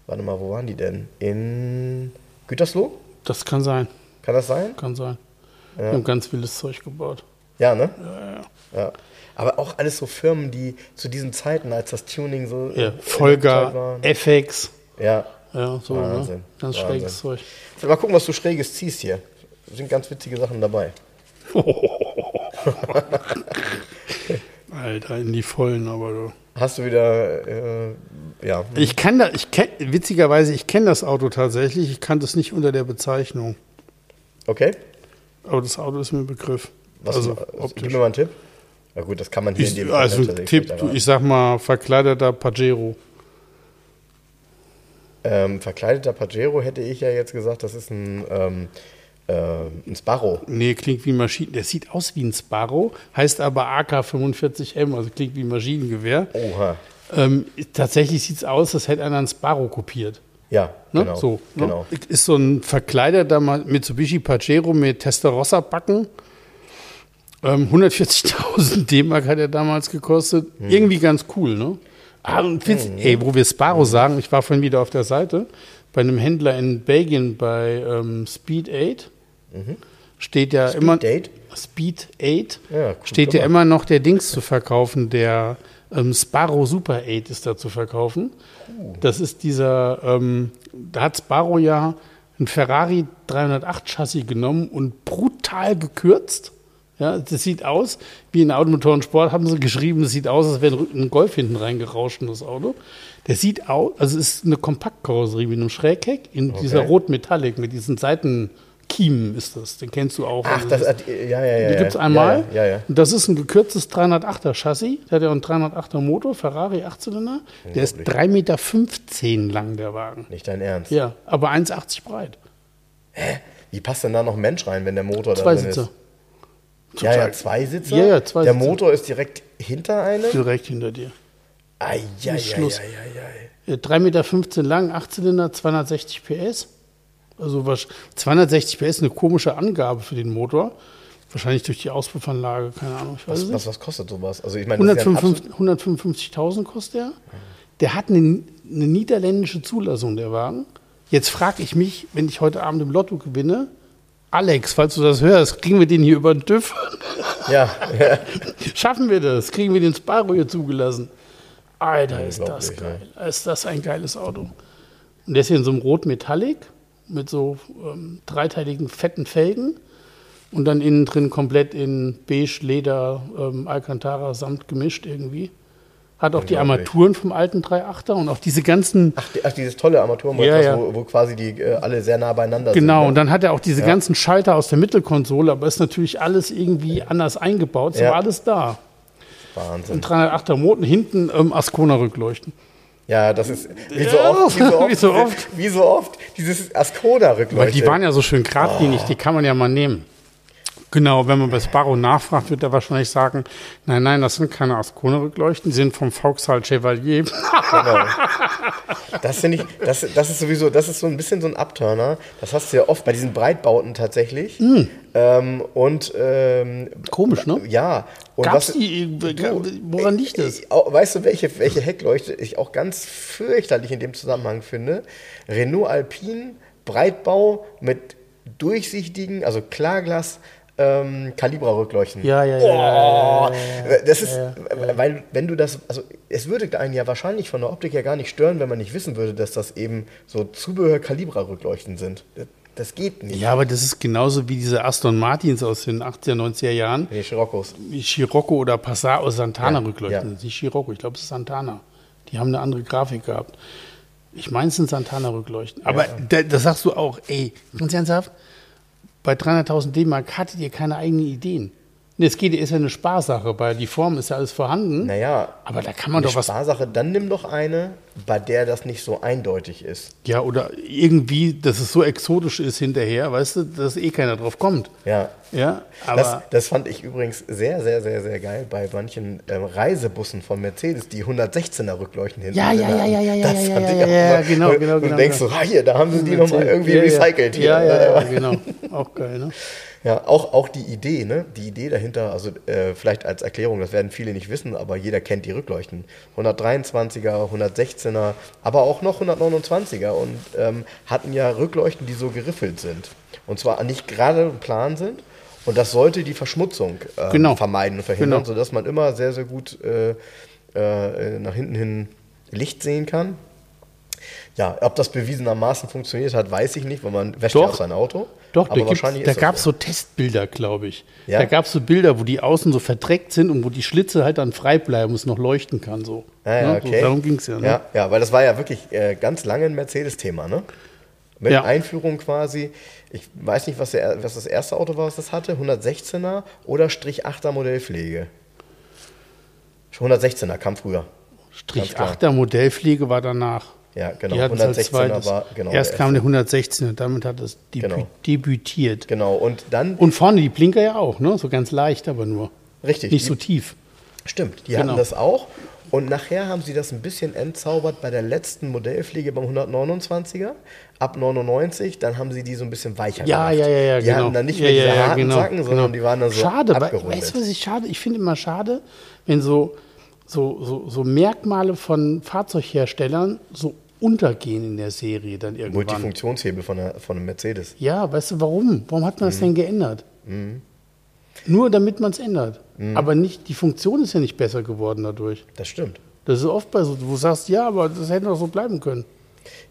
warte mal, wo waren die denn? In Gütersloh? Das kann sein. Kann das sein? Kann sein. Wir haben ganz wildes Zeug gebaut. Ja, ne? Ja, ja. Ja. Aber auch alles so Firmen, die zu diesen Zeiten, als das Tuning so. ja Folger, waren. FX. Ja. Ja, so, Wahnsinn, ne? Ganz Wahnsinn. schräges Zeug. Mal gucken, was du Schräges ziehst hier. Sind ganz witzige Sachen dabei. Alter, in die Vollen, aber du. Hast du wieder, äh, ja. Ich kann da, ich kenn, witzigerweise, ich kenne das Auto tatsächlich. Ich kannte es nicht unter der Bezeichnung. Okay. Aber das Auto ist mir ein Begriff. Was, also äh, gib optisch. mir mal einen Tipp. Na gut, das kann man hier in Ich, dem also Tipp, du, ich sag mal, verkleideter Pajero. Ähm, verkleideter Pajero hätte ich ja jetzt gesagt, das ist ein, ähm, äh, ein Sparrow. Nee, klingt wie Maschinen. Der sieht aus wie ein Sparrow, heißt aber AK-45M, also klingt wie ein Maschinengewehr. Oha. Ähm, tatsächlich sieht es aus, als hätte einer einen Sparrow kopiert. Ja, Ne? genau. So, ne? genau. Ist so ein verkleideter Mitsubishi Pajero mit Testarossa-Backen. Ähm, 140.000 D-Mark hat er damals gekostet. Hm. Irgendwie ganz cool, ne? Ah, und witz, ey, wo wir Sparrow sagen, ich war vorhin wieder auf der Seite, bei einem Händler in Belgien bei ähm, Speed 8 steht ja immer Date? Speed 8 Ja, gut steht ja immer noch der Dings zu verkaufen, der ähm, Sparrow Super 8 ist da zu verkaufen. Das ist dieser, ähm, da hat Sparrow ja ein Ferrari 308 Chassis genommen und brutal gekürzt. Ja, das sieht aus, wie in Automotoren Sport haben sie geschrieben, das sieht aus, als wäre ein Golf hinten reingerauscht in das Auto. Der sieht aus, also es ist eine Kompaktkarosserie mit einem Schrägheck in dieser Rot-Metallic, mit diesen Seitenkiemen ist das. Den kennst du auch. Ach, Also das, das- hat- ja, ja, ja. die gibt es einmal. Ja, ja. ja. Das ist ein gekürztes 308er Chassis. Der hat ja einen 308er Motor, Ferrari 8-Zylinder. Der ist 3,15 Meter lang, der Wagen. Nicht dein Ernst. Ja, aber 1,80 breit. Wie passt denn da noch ein Mensch rein, wenn der Motor Zwei da drin Sitze. ist? Ja, ja, zwei Sitze. Ja, ja, zwei Der Sitze. Motor ist direkt hinter einem. Direkt hinter dir. Ist Schluss. ei, ei, ei. Ja, 3,15 Meter lang, 8-Zylinder, 260 PS. Also was, 260 PS ist eine komische Angabe für den Motor. Wahrscheinlich durch die Auspuffanlage, keine Ahnung, ich weiß Was, nicht. was, was kostet sowas? Also ich meine, das ist ja ein 155 155.000 kostet er. Der hat eine, eine niederländische Zulassung, der Wagen. Jetzt frage ich mich, wenn ich heute Abend im Lotto gewinne, Alex, falls du das hörst, kriegen wir den hier über den TÜV? Ja. Schaffen wir das? Kriegen wir den Sparrow hier zugelassen? Alter, ist das geil. Ist das ein geiles Auto. Und der ist hier in so einem Rot Metallic mit so ähm, dreiteiligen fetten Felgen und dann innen drin komplett in beige Leder ähm, Alcantara Samt gemischt irgendwie. Hat auch die. Armaturen vom alten 3.8er und auch diese ganzen Ach, ach, dieses tolle Armaturenbrett, Ja, ja. Wo, wo quasi die äh, alle sehr nah beieinander Genau, sind. und ne? dann hat er auch diese ganzen Schalter aus der Mittelkonsole, aber ist natürlich alles irgendwie anders eingebaut, Ja. aber alles da. Wahnsinn. Ein 308er Motor, hinten ähm, Ascona-Rückleuchten. Ja, das ist wie so oft, wie so oft, wie so oft. wie so oft dieses Ascoda-Rückleuchte. Weil die waren ja so schön geradlinig, die kann man ja mal nehmen. Genau, wenn man bei Sparrow nachfragt, wird er wahrscheinlich sagen, nein, nein, das sind keine Ascona-Rückleuchten, die sind vom Vauxhall Chevalier. Genau. Das finde ich, das, das ist sowieso, das ist so ein bisschen so ein Abturner. Das hast du ja oft bei diesen Breitbauten tatsächlich. Ähm, und ähm, Komisch, ne? ja. Und Gab's was- die, woran liegt das? Ich, au- weißt du, welche, welche Heckleuchte ich auch ganz fürchterlich in dem Zusammenhang finde? Renault Alpine, Breitbau mit durchsichtigen, also Klarglas, ähm, Kalibra-Rückleuchten. Ja, ja, ja, Oh, ja, ja, ja, das ist, weil wenn du das, also es würde einen ja wahrscheinlich von der Optik her gar nicht stören, wenn man nicht wissen würde, dass das eben so Zubehör-Kalibra-Rückleuchten sind. Das, geht nicht. Ja, aber das ist genauso wie diese Aston Martins aus den 80er, 90er Jahren. Nee, Scirocco's. Wie Scirocco oder Passat aus Santana Ja, Rückleuchten. ja. Nicht Scirocco, ich glaube, es ist Santana. Die haben eine andere Grafik gehabt. Ich meine, es sind Santana Rückleuchten. Aber da, das sagst du auch, ey, ganz ernsthaft, bei 300.000 D-Mark hattet ihr keine eigenen Ideen. Nee, es geht, ist ja eine Sparsache, weil die Form ist ja alles vorhanden. Naja, Aber da kann man doch was. Sparsache, dann nimm doch eine, bei der das nicht so eindeutig ist. Ja, oder irgendwie, dass es so exotisch ist hinterher, weißt du, dass eh keiner drauf kommt. Ja. Ja, aber. Das, das fand ich übrigens sehr, sehr, sehr, sehr geil bei manchen ähm, Reisebussen von Mercedes, die 116er Rückleuchten hinten Ja, ja, ja, ja, ja, ja, Das ja, fand ja, ich ja, auch ja, genau, und, genau, Und genau, du denkst genau. so, ah, hier, da haben sie die nochmal irgendwie Ja, ja. recycelt hier. Ja, ja, ja, genau. Auch geil, ne? Ja, auch, auch die Idee, ne? Die Idee dahinter, also äh, vielleicht als Erklärung, das werden viele nicht wissen, aber jeder kennt die Rückleuchten. 123er, 116er, aber auch noch 129er und ähm, hatten ja Rückleuchten, die so geriffelt sind. Und zwar nicht gerade plan sind. Und das sollte die Verschmutzung ähm, Genau. vermeiden und verhindern, Genau. sodass man immer sehr, sehr gut äh, äh, nach hinten hin Licht sehen kann. Ja, ob das bewiesenermaßen funktioniert hat, weiß ich nicht, weil man wäscht ja Doch. auch sein Auto. Doch, aber da, wahrscheinlich da gab es so. Testbilder, glaube ich. Ja? Da gab es so Bilder, wo die außen so verdreckt sind und wo die Schlitze halt dann frei bleiben und es noch leuchten kann. So. Ja, ja, Ne? okay. so darum ging es ja, ne? ja. Ja, weil das war ja wirklich äh, ganz lange ein Mercedes-Thema, ne? Mit Ja. Einführung quasi. Ich weiß nicht, was, der, was das erste Auto war, was das hatte. 116er oder Strich 8er Modellpflege. 116er kam früher. Strich Ganz klar. 8er Modellpflege war danach. Ja, genau. Die hatten's als 116er zweites. war genau. Erst kam der 116 und damit hat es debü Genau. debütiert. Genau. Und dann, Und vorne die Blinker ja auch, ne? So ganz leicht, aber nur. richtig, Nicht die- so tief. Stimmt, die Genau. hatten das auch. Und nachher haben sie das ein bisschen entzaubert bei der letzten Modellpflege beim 129er. Ab 99, dann haben sie die so ein bisschen weicher Ja, gemacht. ja, ja, ja, Die genau. hatten dann nicht mehr ja, diese ja, harten genau, Zacken, sondern genau. die waren dann so Schade, abgerundet. weißt du, was ich schade? Ich finde immer schade, wenn so, so, so, so Merkmale von Fahrzeugherstellern so untergehen in der Serie dann irgendwann. Multifunktionshebel von, der, von einem Mercedes. Ja, weißt du warum? Warum hat man Mhm. das denn geändert? Nur damit man es ändert. Mhm. Aber nicht, die Funktion ist ja nicht besser geworden dadurch. Das stimmt. Das ist oft bei so, wo du sagst, ja, aber das hätte doch so bleiben können.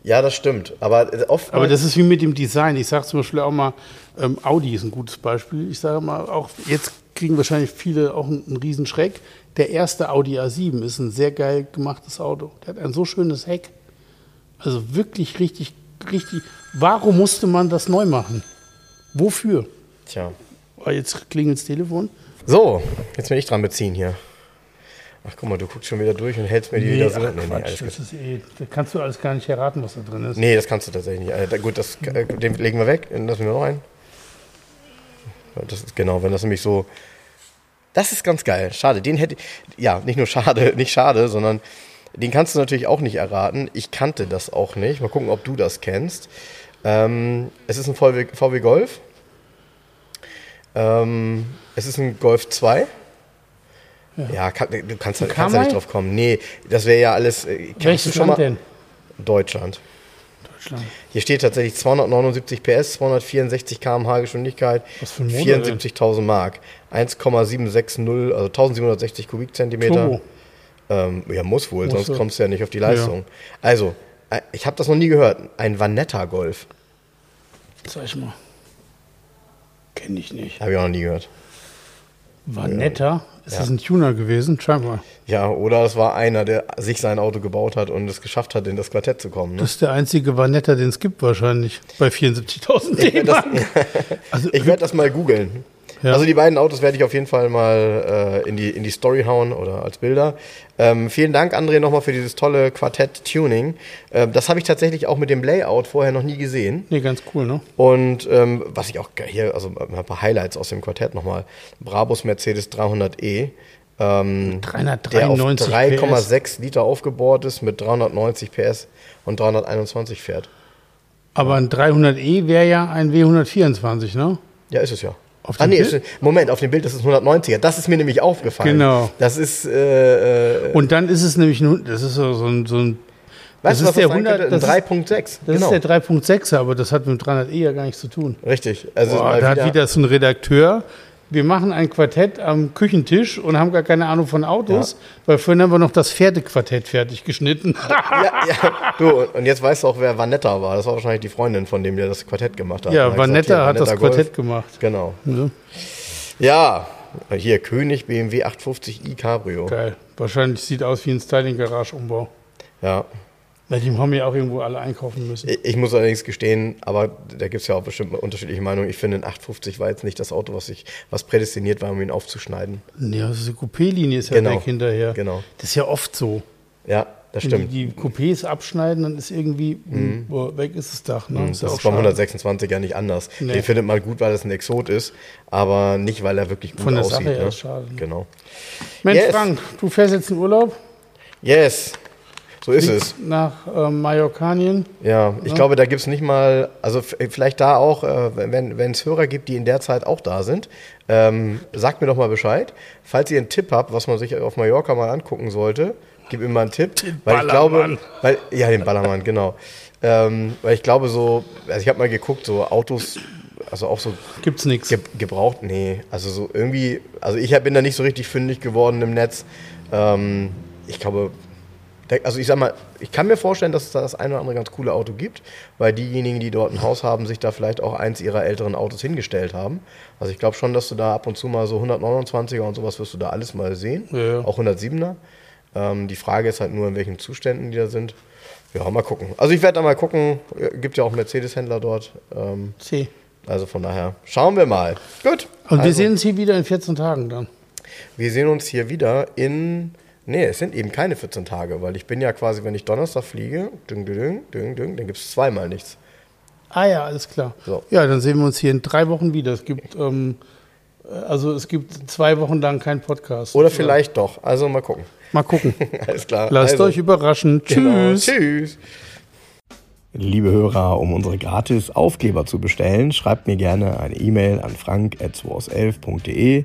Ja, das stimmt. Aber äh, oft. Aber das ist wie mit dem Design. Ich sage zum Beispiel auch mal, ähm, Audi ist ein gutes Beispiel. Ich sage mal, auch jetzt kriegen wahrscheinlich viele auch einen, einen Riesenschreck. Der erste Audi A7 ist ein sehr geil gemachtes Auto. Der hat ein so schönes Heck. Also wirklich richtig, richtig. Warum musste man das neu machen? Wofür? Tja. Oh, jetzt klingelt das Telefon. So, jetzt bin ich dran beziehen hier. Ach, guck mal, du guckst schon wieder durch und hältst mir die wieder so. ach, Nee, nee, Quatsch, das ist eh, da kannst du alles gar nicht erraten, was da drin ist. Nee, das kannst du tatsächlich nicht. Da- gut, das, äh, den legen wir weg. Dann lassen wir noch einen. Das ist genau, wenn das nämlich so. Das ist ganz geil. Schade, den hätte. Ja, nicht nur schade, nicht schade, sondern den kannst du natürlich auch nicht erraten. Ich kannte das auch nicht. Mal gucken, ob du das kennst. Ähm, es ist ein VW, VW Golf. Ähm, es ist ein Golf 2. Ja, kann, du kannst, kannst da Kamai? nicht drauf kommen. Nee, das wäre ja alles. äh, kannst du Welches schon Land mal- denn? Deutschland. Deutschland. Hier steht tatsächlich 279 PS, 264 km/h Geschwindigkeit, Was für ein Motor, 74.000 Mark, 1,760, also 1760 Kubikzentimeter. Turbo. Ähm, ja, muss wohl, Muss sonst ja. kommst du ja nicht auf die Leistung. Also, äh, ich habe das noch nie gehört. Ein Vanetta Golf. Sag ich mal. Kenne ich nicht. Habe ich auch noch nie gehört. War netter. Ist Ja. das ein Tuner gewesen? Scheinbar. Ja, oder es war einer, der sich sein Auto gebaut hat und es geschafft hat, in das Quartett zu kommen. Ne? Das ist der einzige Vanetta, den es gibt wahrscheinlich. Bei 74.000 D-Mark. Also, Ich werde das mal googeln. Ja. Also die beiden Autos werde ich auf jeden Fall mal äh, in, die, in die Story hauen oder als Bilder. Ähm, vielen Dank, André, nochmal für dieses tolle Quartett-Tuning. Ähm, das habe ich tatsächlich auch mit dem Layout vorher noch nie gesehen. nee, ganz cool, ne? Und ähm, was ich auch hier, also ein paar Highlights aus dem Quartett nochmal. Brabus Mercedes 300e. Ähm, der auf 393 3,6 Liter aufgebohrt ist, mit 390 PS und 321 fährt. Aber ein 300e wäre ja ein W124, ne? Ja, ist es ja. Auf ah, dem nee, Bild? Moment, auf dem Bild ist es 190er. Das ist mir nämlich aufgefallen. Genau. Das ist, äh, äh, Und dann ist es nämlich das ist so, so ein, so ein Weißt du, ist der das sein 100 könnte? das Ein ist- 3.6. Das genau. ist der 3.6er, aber das hat mit 300e ja gar nichts zu tun. Richtig. Also Boah, da wieder, hat wieder so ein Redakteur. Wir machen ein Quartett am Küchentisch und haben gar keine Ahnung von Autos, weil vorhin haben wir noch das Pferdequartett fertig geschnitten. ja, ja, du, und jetzt weißt du auch, wer Vanetta war. Das war wahrscheinlich die Freundin von dem, der das Quartett gemacht hat. ja, Vanetta hat das Golf. Quartett gemacht. Genau. Ja, Ja, hier König BMW 850i Cabrio. geil. Wahrscheinlich sieht aus wie ein Styling-Garage-Umbau. Ja. Weil die haben ja auch irgendwo alle einkaufen müssen. Ich, muss allerdings gestehen, aber da gibt es ja auch bestimmt unterschiedliche Meinungen. Ich finde, ein 850 war jetzt nicht das Auto, was, ich, was prädestiniert war, um ihn aufzuschneiden. Nee, also die Coupé-Linie ist ja Genau. weg hinterher. Genau. Das ist ja oft so. Ja, das Wenn stimmt. Mhm. die, die Coupés abschneiden, dann ist irgendwie, boah, weg ist das Dach. Ne? Das ja auch ist beim schade. 126 ja nicht anders. Nee. Den findet man gut, weil es ein Exot ist, aber nicht, weil er wirklich gut Von der aussieht. Sache ne? schade. Genau. Mensch, Yes. Frank, du fährst jetzt in Urlaub Yes, so ist es. nach ähm, Mallorcanien. Ja, ich glaube, da gibt es nicht mal, also f- vielleicht da auch, äh, wenn es Hörer gibt, die in der Zeit auch da sind, ähm, sagt mir doch mal Bescheid. Falls ihr einen Tipp habt, was man sich auf Mallorca mal angucken sollte, gib mir mal einen Tipp. weil ich glaube, Ballermann. weil, ja, den Ballermann, genau. Ähm, weil ich glaube so, also ich habe mal geguckt, so Autos, also auch so Gibt's nichts. Ge gebraucht, nee. Also so irgendwie, also ich bin da nicht so richtig fündig geworden im Netz. Ähm, ich glaube, also ich sag mal, ich kann mir vorstellen, dass es da das eine oder andere ganz coole Auto gibt, weil diejenigen, die dort ein Haus haben, sich da vielleicht auch eins ihrer älteren Autos hingestellt haben. Also ich glaube schon, dass du da ab und zu mal so 129er und sowas wirst du da alles mal sehen. Ja. Auch 107er. Ähm, die Frage ist halt nur, in welchen Zuständen die da sind. Ja, mal gucken. Also ich werde da mal gucken. Gibt ja auch Mercedes-Händler dort. Ähm, C. also von daher, schauen wir mal. Gut. Und wir also, sehen uns hier wieder in 14 Tagen dann. wir sehen uns hier wieder in. Nee, es sind eben keine 14 Tage, weil ich bin ja quasi, wenn ich Donnerstag fliege, ding, ding, ding, ding, dann gibt es zweimal nichts. Ah ja, alles klar. So. Ja, dann sehen wir uns hier in drei Wochen wieder. Es gibt, ähm, also es gibt zwei Wochen lang keinen Podcast. Oder vielleicht doch. Also mal gucken. Mal gucken. Alles klar. Lasst also, euch überraschen. genau. Tschüss. Tschüss. Liebe Hörer, um unsere gratis Aufkleber zu bestellen, schreibt mir gerne eine E-Mail an frank.211.de.